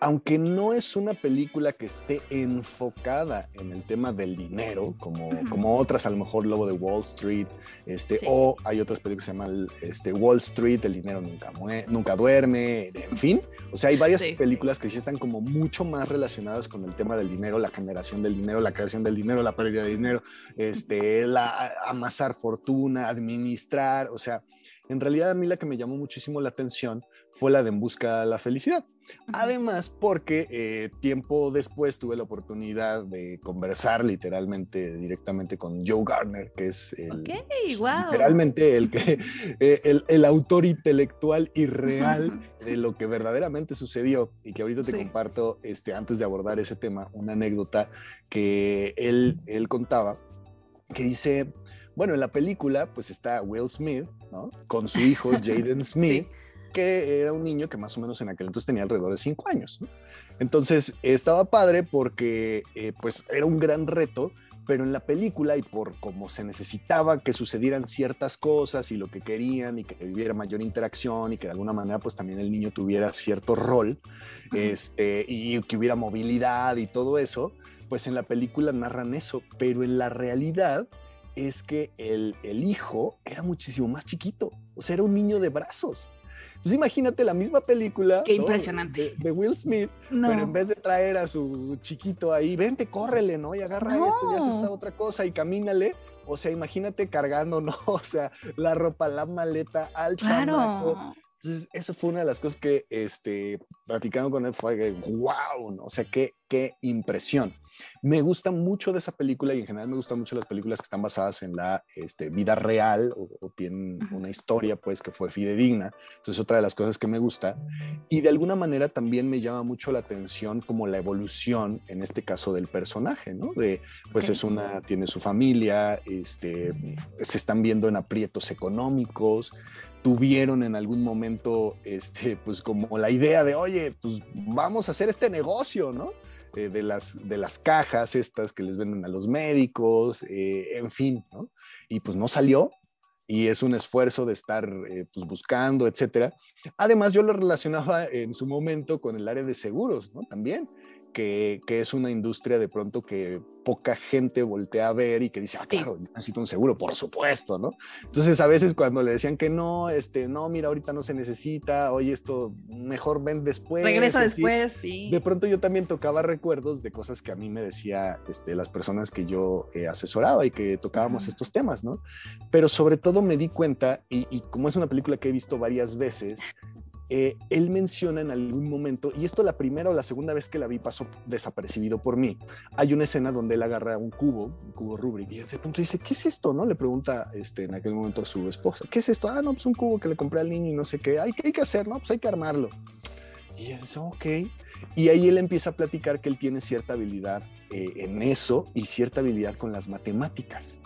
aunque no es una película que esté enfocada en el tema del dinero, como, como otras, a lo mejor Lobo de Wall Street, este, o hay otras películas que se llaman este, Wall Street, El dinero nunca, nunca duerme, en fin. O sea, hay varias películas que sí están como mucho más relacionadas con el tema del dinero, la generación del dinero, la creación del dinero, la pérdida de dinero, este, la, amasar fortuna, administrar, o sea, en realidad a mí la que me llamó muchísimo la atención fue la de En Busca de la Felicidad. Además, porque eh, tiempo después tuve la oportunidad de conversar literalmente, directamente con Joe Gardner, que es el, literalmente el, que, eh, el, el, autor intelectual y real de lo que verdaderamente sucedió. Y que ahorita te comparto, este, antes de abordar ese tema, una anécdota que él, él contaba, que dice, bueno, en la película pues está Will Smith, ¿no? Con su hijo Jaden Smith que era un niño que más o menos en aquel entonces tenía alrededor de cinco años. Entonces estaba padre porque eh, pues era un gran reto, pero en la película y por cómo se necesitaba que sucedieran ciertas cosas y lo que querían y que hubiera mayor interacción y que de alguna manera pues también el niño tuviera cierto rol este, y que hubiera movilidad y todo eso, pues en la película narran eso, pero en la realidad es que el, el hijo era muchísimo más chiquito, o sea, era un niño de brazos. Entonces imagínate la misma película. Qué impresionante. De, Will Smith, pero en vez de traer a su chiquito ahí, vente, córrele, ¿no? Y agarra esto y hace esta otra cosa y camínale. O sea, imagínate cargando, ¿no? O sea, la ropa, la maleta al claro. Entonces, eso fue una de las cosas que, este, platicando con él, fue wow, ¿no? O sea, qué, qué impresión. Me gusta mucho de esa película y en general me gustan mucho las películas que están basadas en la este, vida real o, tienen una historia pues que fue fidedigna. Entonces otra de las cosas que me gusta y de alguna manera también me llama mucho la atención como la evolución en este caso del personaje, ¿no? De pues es una, tiene su familia, este, se están viendo en aprietos económicos, tuvieron en algún momento, este, pues como la idea de, oye, pues vamos a hacer este negocio, ¿no? Eh, de, las, de las cajas estas que les venden a los médicos, eh, en fin, ¿no? Y pues no salió y es un esfuerzo de estar eh, pues buscando, etcétera. Además, yo lo relacionaba en su momento con el área de seguros, ¿no? También, que, que es una industria de pronto que poca gente voltea a ver y que dice, ah, claro, necesito un seguro, por supuesto, ¿no? Entonces a veces cuando le decían que no, este, no, mira, ahorita no se necesita, oye, esto mejor ven después. Regresa después, sí. De pronto yo también tocaba recuerdos de cosas que a mí me decía este, las personas que yo eh, asesoraba y que tocábamos estos temas, ¿no? Pero sobre todo me di cuenta, y, y como es una película que he visto varias veces, eh, él menciona en algún momento, y esto la primera o la segunda vez que la vi pasó desapercibido por mí, hay una escena donde él agarra un cubo, un cubo Rubik, y de pronto dice, ¿qué es esto? ¿No? Le pregunta este, en aquel momento a su esposa, ¿qué es esto? Ah, no, pues un cubo que le compré al niño y no sé qué, ¿qué hay que hacer? No, pues hay que armarlo. Y él dice, ok. Y ahí él empieza a platicar que él tiene cierta habilidad eh, en eso y cierta habilidad con las matemáticas.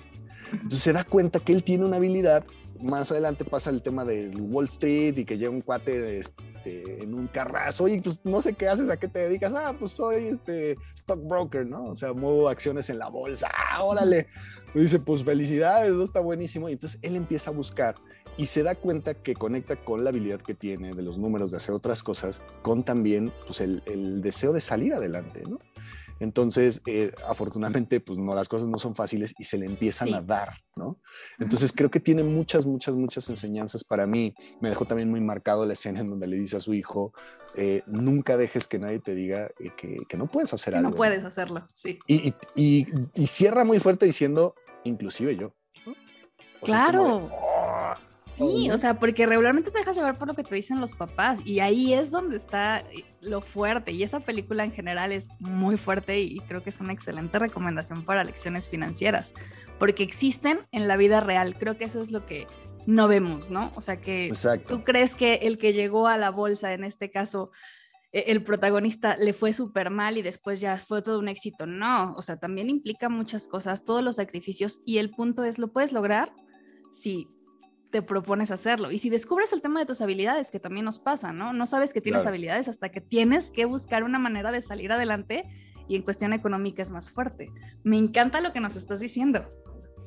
Entonces se da cuenta que él tiene una habilidad más adelante pasa el tema del Wall Street y que llega un cuate este, en un carrazo y pues no sé qué haces, a qué te dedicas. Ah, pues soy este stockbroker, ¿no? O sea, muevo acciones en la bolsa. Ah, órale. dice, pues felicidades, ¿no? está buenísimo. Y entonces él empieza a buscar y se da cuenta que conecta con la habilidad que tiene de los números de hacer otras cosas, con también pues, el, el deseo de salir adelante, ¿no? Entonces, eh, afortunadamente, pues no, las cosas no son fáciles y se le empiezan a dar, ¿no? Entonces, creo que tiene muchas, muchas, muchas enseñanzas para mí. Me dejó también muy marcado la escena en donde le dice a su hijo, eh, nunca dejes que nadie te diga eh, que, no puedes hacer algo. No puedes hacerlo, sí. Y, y, cierra muy fuerte diciendo, inclusive yo. claro. Sí, o sea, porque regularmente te dejas llevar por lo que te dicen los papás y ahí es donde está eh, lo fuerte y esa película en general es muy fuerte y creo que es una excelente recomendación para lecciones financieras porque existen en la vida real, creo que eso es lo que no vemos, ¿no? O sea que tú crees que el que llegó a la bolsa, en este caso, e, el protagonista le fue súper mal y después ya fue todo un éxito. No, o sea, también implica muchas cosas, todos los sacrificios y el punto es, ¿lo puedes lograr? Sí, te propones hacerlo. Y si descubres el tema de tus habilidades, que también nos pasa, ¿no? No sabes que tienes habilidades hasta que tienes que buscar una manera de salir adelante y en cuestión económica es más fuerte. Me encanta lo que nos estás diciendo.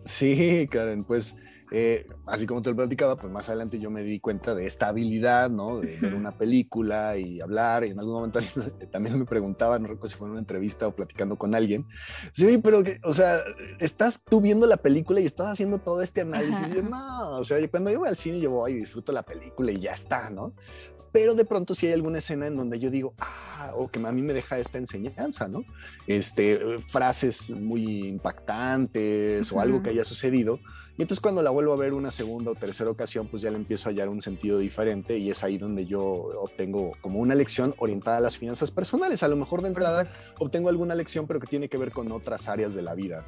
Sí, Karen, pues eh, así como te lo platicaba, pues más adelante yo me di cuenta de esta habilidad, ¿no? De ver una película y hablar. Y en algún momento también me preguntaban, no recuerdo si fue en una entrevista o platicando con alguien. Sí, pero, que, o sea, estás tú viendo la película y estás haciendo todo este análisis. Y yo, no, o sea, cuando yo voy al cine, yo voy y disfruto la película y ya está, ¿no? pero de pronto si hay alguna escena en donde yo digo, ah, o que a mí me deja esta enseñanza, ¿no? Este, frases muy impactantes o algo que haya sucedido, y entonces cuando la vuelvo a ver una segunda o tercera ocasión, pues ya le empiezo a hallar un sentido diferente y es ahí donde yo obtengo como una lección orientada a las finanzas personales. A lo mejor de entrada obtengo alguna lección, pero que tiene que ver con otras áreas de la vida.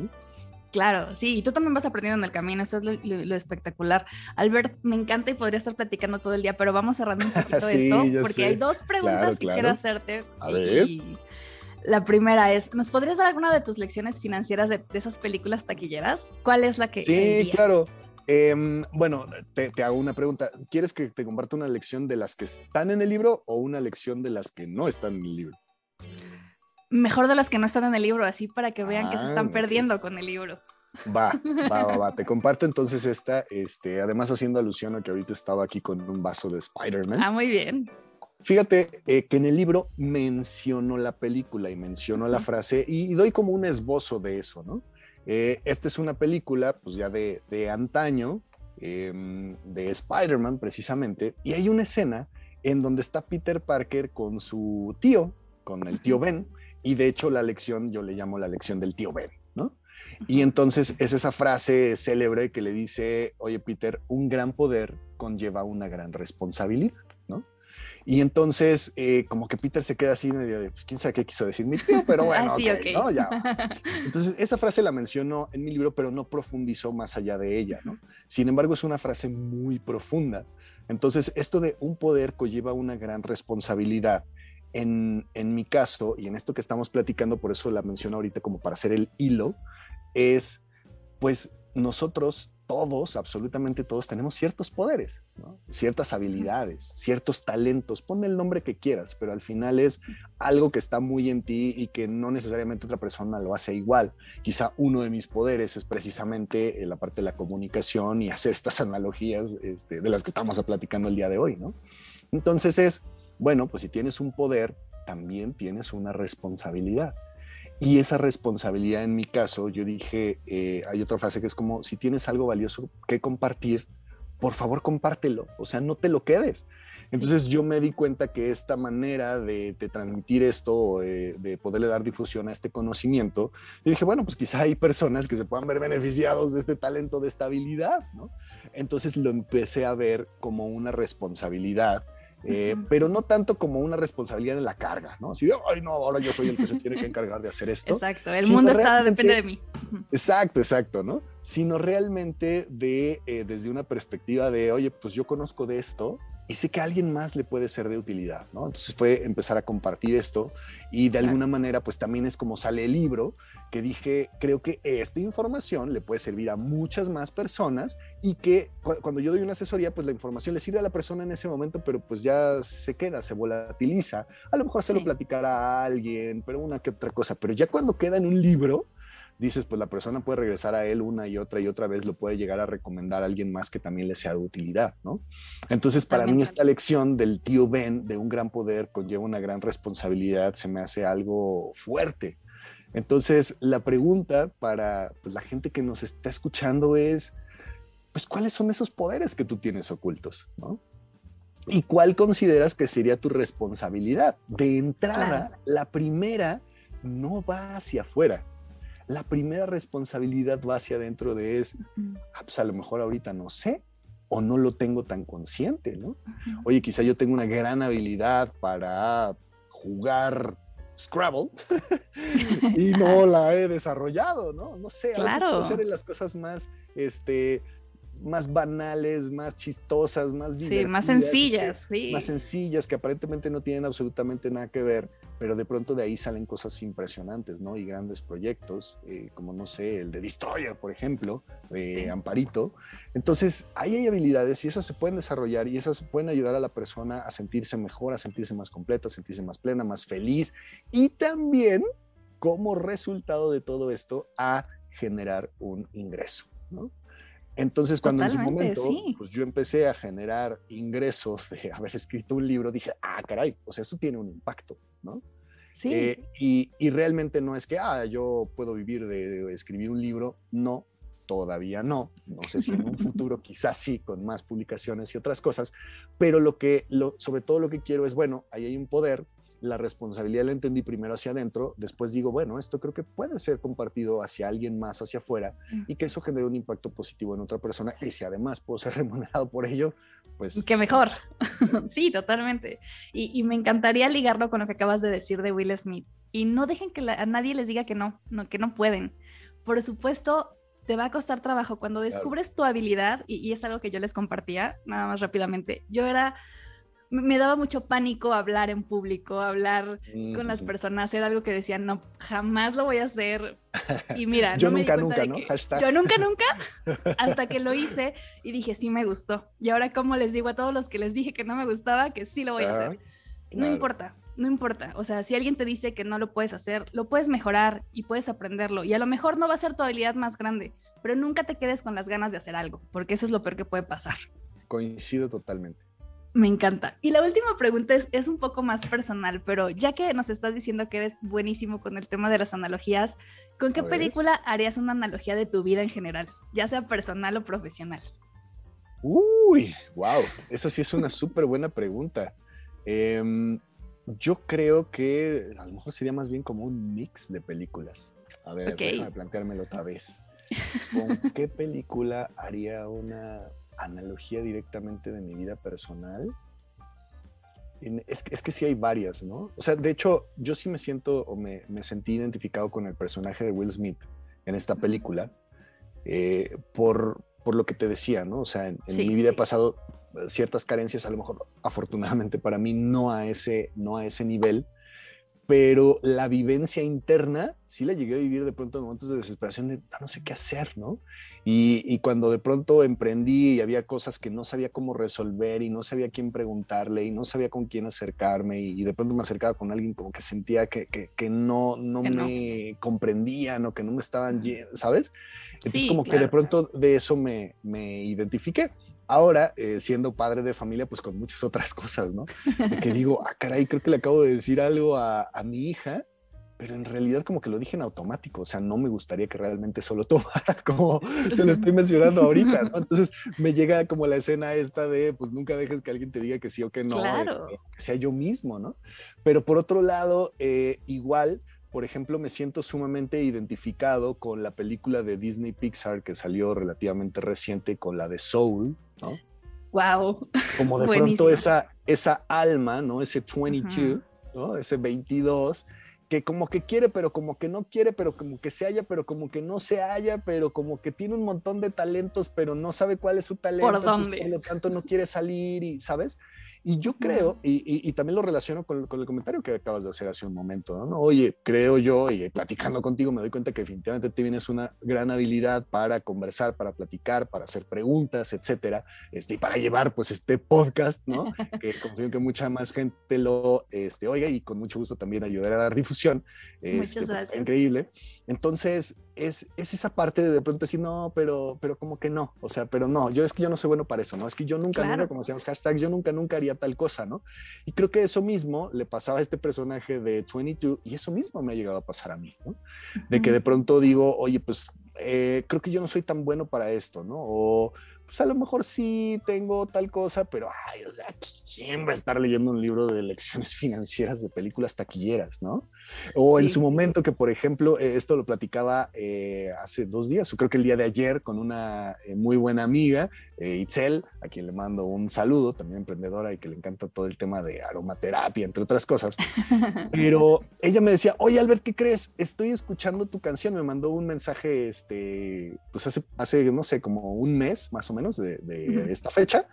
Claro, sí, y tú también vas aprendiendo en el camino, eso es lo, espectacular. Albert, me encanta y podría estar platicando todo el día, pero vamos cerrando un poquito esto, porque hay dos preguntas que quiero hacerte. A ver. La primera es, ¿nos podrías dar alguna de tus lecciones financieras de, esas películas taquilleras? ¿Cuál es la que... Sí, claro. Em, bueno, te, hago una pregunta. ¿Quieres que te comparta una lección de las que están en el libro o una lección de las que no están en el libro? Mejor de las que no están en el libro, así para que vean que se están ah, perdiendo con el libro. Va, va, va, va. Te comparto entonces esta, este, además haciendo alusión a que ahorita estaba aquí con un vaso de Spider-Man. Ah, muy bien. Fíjate eh, que en el libro menciono la película y menciono la frase y, doy como un esbozo de eso, ¿no? Eh, esta es una película, pues ya de, antaño, em, de Spider-Man precisamente, y hay una escena en donde está Peter Parker con su tío, con el tío Ben, y de hecho la lección yo le llamo la lección del tío Ben, ¿no? Y entonces es esa frase célebre que le dice, oye Peter, un gran poder conlleva una gran responsabilidad. Y entonces, eh, como que Peter se queda así medio de, pues, quién sabe qué quiso decir mi tío, pero bueno, ah, ¿no? Ya. Entonces, esa frase la mencionó en mi libro, pero no profundizó más allá de ella, ¿no? Sin embargo, es una frase muy profunda. Entonces, esto de un poder conlleva una gran responsabilidad. En, en mi caso, y en esto que estamos platicando, por eso la menciono ahorita como para hacer el hilo, es, pues, nosotros todos, absolutamente todos, tenemos ciertos poderes, ciertas habilidades, ciertos talentos, ponle el nombre que quieras, pero al final es algo que está muy en ti y que no necesariamente otra persona lo hace igual. Quizá uno de mis poderes es precisamente eh, la parte de la comunicación y hacer estas analogías este, de las que estamos platicando el día de hoy, ¿no? Entonces es, bueno, pues si tienes un poder, también tienes una responsabilidad. Y esa responsabilidad en mi caso, yo dije, eh, hay otra frase que es como, si tienes algo valioso que compartir, por favor compártelo, o sea, no te lo quedes. Entonces yo me di cuenta que esta manera de, transmitir esto, de, de, poderle dar difusión a este conocimiento, dije, bueno, pues quizá hay personas que se puedan ver beneficiados de este talento, de esta habilidad. Entonces lo empecé a ver como una responsabilidad eh, pero no tanto como una responsabilidad en la carga, ¿no? Así de, ay, no, ahora yo soy el que se tiene que encargar de hacer esto. Exacto, el mundo está, depende de mí. Exacto, exacto, ¿no? Sino realmente de, eh, desde una perspectiva de, oye, pues yo conozco de esto, y sé que a alguien más le puede ser de utilidad, ¿no? Entonces fue empezar a compartir esto y de alguna manera pues también es como sale el libro que dije, creo que esta información le puede servir a muchas más personas y que cuando yo doy una asesoría pues la información le sirve a la persona en ese momento, pero pues ya se queda, se volatiliza. A lo mejor se lo platicará a alguien, pero una que otra cosa, pero ya cuando queda en un libro, dices, pues la persona puede regresar a él una y otra y otra vez, lo puede llegar a recomendar a alguien más que también le sea de utilidad, ¿no? Entonces, para mí esta lección del tío Ben, de un gran poder, conlleva una gran responsabilidad, se me hace algo fuerte. Entonces, la pregunta para pues, la gente que nos está escuchando es, pues, ¿cuáles son esos poderes que tú tienes ocultos, ¿no? ¿Y cuál consideras que sería tu responsabilidad? De entrada, la primera no va hacia afuera, la primera responsabilidad va hacia adentro de es, ah, pues a lo mejor ahorita no sé o no lo tengo tan consciente, ¿no? Oye, quizá yo tengo una gran habilidad para jugar Scrabble y no la he desarrollado, ¿no? No sé, claro. a veces las cosas más, este, más banales, más chistosas, más Sí, más sencillas, sí. Más sencillas, que aparentemente no tienen absolutamente nada que ver, pero de pronto de ahí salen cosas impresionantes, ¿no? Y grandes proyectos, eh, como no sé, el de Destroyer, por ejemplo, de Amparito. Entonces, ahí hay habilidades y esas se pueden desarrollar y esas pueden ayudar a la persona a sentirse mejor, a sentirse más completa, a sentirse más plena, más feliz y también, como resultado de todo esto, a generar un ingreso, ¿no? Entonces, cuando en su momento, pues yo empecé a generar ingresos de haber escrito un libro, dije, ah, caray, o sea, esto tiene un impacto, ¿no? Sí. Eh, y, y, realmente no es que, ah, yo puedo vivir de, escribir un libro, no, todavía no, no sé si en un futuro quizás sí, con más publicaciones y otras cosas, pero lo que, lo, sobre todo lo que quiero es, bueno, ahí hay un poder, la responsabilidad la entendí primero hacia adentro, después digo, bueno, esto creo que puede ser compartido hacia alguien más hacia afuera y que eso genere un impacto positivo en otra persona y si además puedo ser remunerado por ello, pues... Que mejor. sí, totalmente. Y, me encantaría ligarlo con lo que acabas de decir de Will Smith. Y no dejen que a nadie les diga que no, no, que no pueden. Por supuesto, te va a costar trabajo. Cuando descubres tu habilidad, y, y, es algo que yo les compartía, nada más rápidamente, yo era me daba mucho pánico hablar en público, hablar con las personas, era algo que decía, no, jamás lo voy a hacer. Y mira, yo nunca, nunca, ¿no? Yo nunca, nunca, hasta que lo hice y dije, sí me gustó. Y ahora, como les digo a todos los que les dije que no me gustaba, que sí lo voy a hacer. No importa, no importa. O sea, si alguien te dice que no lo puedes hacer, lo puedes mejorar y puedes aprenderlo. Y a lo mejor no va a ser tu habilidad más grande, pero nunca te quedes con las ganas de hacer algo, porque eso es lo peor que puede pasar. Coincido totalmente. Me encanta. Y la última pregunta es, es, un poco más personal, pero ya que nos estás diciendo que eres buenísimo con el tema de las analogías, ¿con qué película harías una analogía de tu vida en general, ya sea personal o profesional? Uy, wow, eso sí es una súper buena pregunta. Em, yo creo que a lo mejor sería más bien como un mix de películas. A ver, déjame planteármelo otra vez. ¿Con qué película haría una analogía directamente de mi vida personal, es, es, que sí hay varias, ¿no? O sea, de hecho, yo sí me siento o me, me sentí identificado con el personaje de Will Smith en esta película, eh, por, por, lo que te decía, ¿no? O sea, en, mi vida he pasado ciertas carencias, a lo mejor afortunadamente para mí no a ese, no a ese nivel, pero la vivencia interna sí la llegué a vivir de pronto en momentos de desesperación de ah, no sé qué hacer, ¿no? Y, cuando de pronto emprendí y había cosas que no sabía cómo resolver y no sabía quién preguntarle y no sabía con quién acercarme y, de pronto me acercaba con alguien como que sentía que, que, no, no me comprendían o que no me estaban, ¿sabes? Entonces como que de pronto de eso me, me identifiqué. Ahora, eh, siendo padre de familia, pues con muchas otras cosas, ¿no? que digo, ah, caray, creo que le acabo de decir algo a, mi hija, pero en realidad como que lo dije en automático, o sea, no me gustaría que realmente solo tomara como se lo estoy mencionando ahorita, ¿no? Entonces me llega como la escena esta de, pues nunca dejes que alguien te diga que sí o que no, este, que sea yo mismo, ¿no? Pero por otro lado, eh, igual por ejemplo, me siento sumamente identificado con la película de Disney Pixar que salió relativamente reciente con la de Soul, ¿no? Wow. Como de pronto esa, esa alma, ¿no? Ese 22, ¿no? Ese 22 que como que quiere, pero como que no quiere, pero como que se halla, pero como que no se halla, pero como que tiene un montón de talentos, pero no sabe cuál es su talento. ¿Por dónde? por lo tanto, no quiere salir y, ¿sabes? Y yo creo, y, también lo relaciono con, el comentario que acabas de hacer hace un momento, ¿no? Oye, creo yo, y platicando contigo me doy cuenta que definitivamente tienes una gran habilidad para conversar, para platicar, para hacer preguntas, etcétera, este, y para llevar pues este podcast, ¿no? que confío en que mucha más gente lo este, oiga y con mucho gusto también ayudar a dar difusión. Muchas este, pues, gracias. increíble. Entonces, es, esa parte de de pronto decir, no, pero, pero como que no, o sea, pero no, yo es que yo no soy bueno para eso, ¿no? Es que yo nunca, nunca, como decíamos, hashtag, yo nunca, nunca haría tal cosa, ¿no? Y creo que eso mismo le pasaba a este personaje de 22 y eso mismo me ha llegado a pasar a mí, ¿no? De que de pronto digo, oye, pues eh, creo que yo no soy tan bueno para esto, ¿no? O pues a lo mejor sí tengo tal cosa, pero, ay, o sea, ¿quién va a estar leyendo un libro de lecciones financieras de películas taquilleras, no? O en su momento que, por ejemplo, eh, esto lo platicaba eh, hace dos días, o creo que el día de ayer, con una eh, muy buena amiga, Itzel, a quien le mando un saludo, también emprendedora y que le encanta todo el tema de aromaterapia, entre otras cosas. Pero ella me decía, oye, Albert, ¿qué crees? Estoy escuchando tu canción. Me mandó un mensaje, este, pues hace, hace no sé, como un mes más o menos de, esta fecha.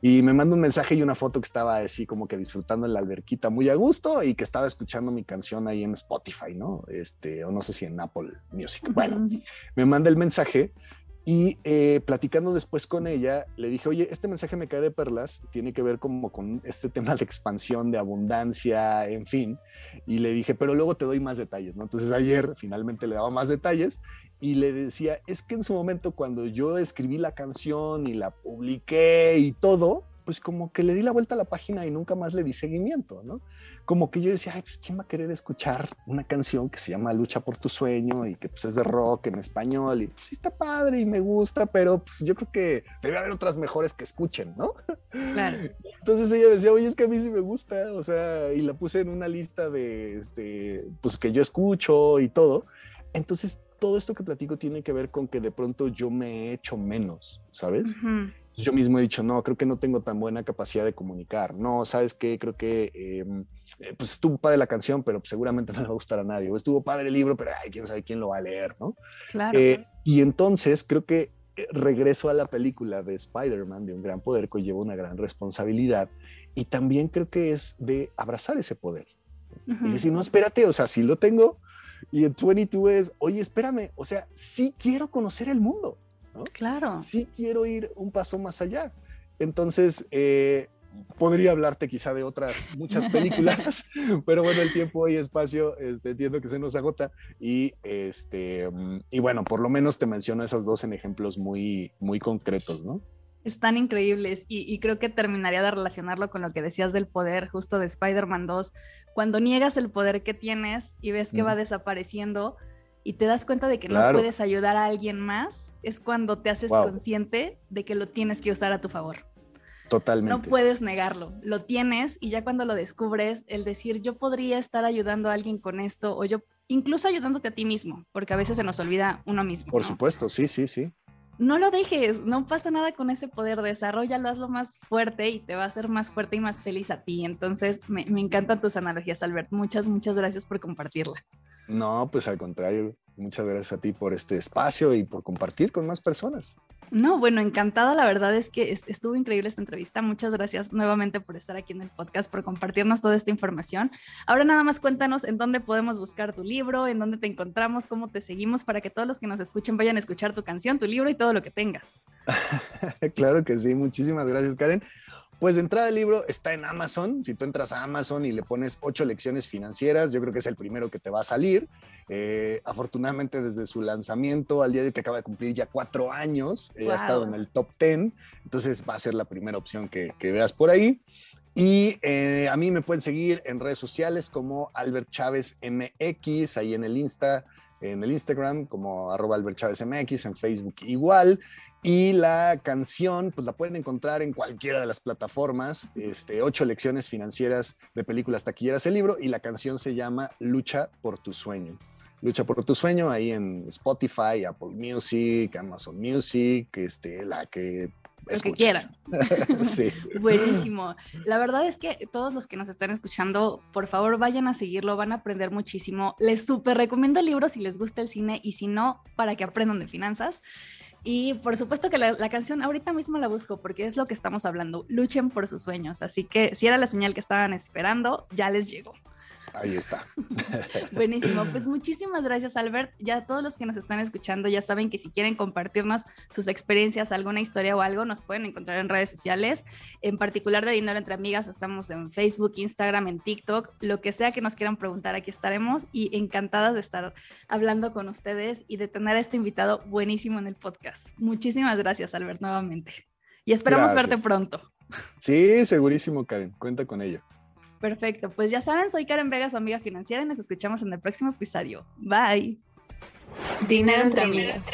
Y me mandó un mensaje y una foto que estaba así como que disfrutando en la alberquita muy a gusto y que estaba escuchando mi canción ahí en Spotify, ¿no? Este, o no sé si en Apple Music. Bueno, me manda el mensaje y eh, platicando después con ella, le dije, oye, este mensaje me cae de perlas, tiene que ver como con este tema de expansión, de abundancia, en fin. Y le dije, pero luego te doy más detalles, ¿no? Entonces ayer finalmente le daba más detalles y le decía, es que en su momento cuando yo escribí la canción y la publiqué y todo, pues como que le di la vuelta a la página y nunca más le di seguimiento, ¿no? Como que yo decía, ay, pues ¿quién va a querer escuchar una canción que se llama Lucha por tu sueño y que pues es de rock en español y pues sí está padre y me gusta, pero pues yo creo que debe haber otras mejores que escuchen, ¿no? Claro. Entonces ella decía, oye, es que a mí sí me gusta, o sea, y la puse en una lista de, este, pues que yo escucho y todo. Entonces todo esto que platico tiene que ver con que de pronto yo me he hecho menos, ¿sabes? yo mismo he dicho, no, creo que no tengo tan buena capacidad de comunicar. No, ¿sabes qué? Creo que em, eh, pues estuvo padre la canción, pero seguramente no le va a gustar a nadie. O estuvo padre el libro, pero ay, quién sabe quién lo va a leer, ¿no? Claro. Eh, y entonces creo que eh, regreso a la película de Spider-Man, de un gran poder que lleva una gran responsabilidad. Y también creo que es de abrazar ese poder. Y decir, no, espérate, o sea, sí lo tengo. Y el 22 es, oye, espérame, o sea, sí quiero conocer el mundo. Claro. Sí quiero ir un paso más allá. Entonces, eh, podría hablarte quizá de otras muchas películas, pero bueno, el tiempo y espacio, este, entiendo que se nos agota y este y bueno, por lo menos te menciono esos dos en ejemplos muy muy concretos, ¿no? Están increíbles y, y creo que terminaría de relacionarlo con lo que decías del poder justo de Spider-Man 2, cuando niegas el poder que tienes y ves que va desapareciendo, y te das cuenta de que no puedes ayudar a alguien más, es cuando te haces consciente de que lo tienes que usar a tu favor. Totalmente. No puedes negarlo, lo tienes y ya cuando lo descubres, el decir yo podría estar ayudando a alguien con esto o yo incluso ayudándote a ti mismo, porque a veces se nos olvida uno mismo. Por supuesto, sí, sí, sí. No lo dejes, no pasa nada con ese poder, desarrollalo, hazlo más fuerte y te va a hacer más fuerte y más feliz a ti. Entonces, me, me encantan tus analogías, Albert. Muchas, muchas gracias por compartirla. No, pues al contrario, muchas gracias a ti por este espacio y por compartir con más personas. No, bueno, encantada. La verdad es que estuvo increíble esta entrevista. Muchas gracias nuevamente por estar aquí en el podcast, por compartirnos toda esta información. Ahora nada más cuéntanos en dónde podemos buscar tu libro, en dónde te encontramos, cómo te seguimos, para que todos los que nos escuchen vayan a escuchar tu canción, tu libro y todo lo que tengas. claro que sí. Muchísimas gracias, Karen. Pues de entrada el libro está en Amazon. Si tú entras a Amazon y le pones ocho lecciones financieras, yo creo que es el primero que te va a salir. Eh, afortunadamente desde su lanzamiento al día de que acaba de cumplir ya cuatro años, eh, ha estado en el top ten. Entonces va a ser la primera opción que, veas por ahí. Y eh, a mí me pueden seguir en redes sociales como Albert Chávez MX, ahí en el Insta, en el Instagram como arroba Albert Chávez MX, en Facebook igual. Y la canción, pues la pueden encontrar en cualquiera de las plataformas. Este, ocho lecciones financieras de películas taquilleras, el libro, y la canción se llama Lucha por tu sueño. Lucha por tu sueño ahí en Spotify, Apple Music, Amazon Music, este, la que lo que quieran. sí. Buenísimo. La verdad es que todos los que nos están escuchando, por favor vayan a seguirlo, van a aprender muchísimo. Les súper recomiendo el libro si les gusta el cine y si no, para que aprendan de finanzas. Y por supuesto que la, la, canción ahorita mismo la busco porque es lo que estamos hablando. Luchen por sus sueños. Así que si era la señal que estaban esperando, ya les llegó. Ahí está. Buenísimo. Pues muchísimas gracias, Albert. Ya todos los que nos están escuchando ya saben que si quieren compartirnos sus experiencias, alguna historia o algo, nos pueden encontrar en redes sociales. En particular de Dinero entre Amigas, estamos en Facebook, Instagram, en TikTok. Lo que sea que nos quieran preguntar, aquí estaremos y encantadas de estar hablando con ustedes y de tener a este invitado buenísimo en el podcast. Muchísimas gracias, Albert, nuevamente. Y esperamos Gracias. verte pronto. Sí, segurísimo, Karen. Cuenta con ello. Perfecto, pues ya saben, soy Karen Vega, su amiga financiera, y nos escuchamos en el próximo episodio. Bye. Dinero entre amigas.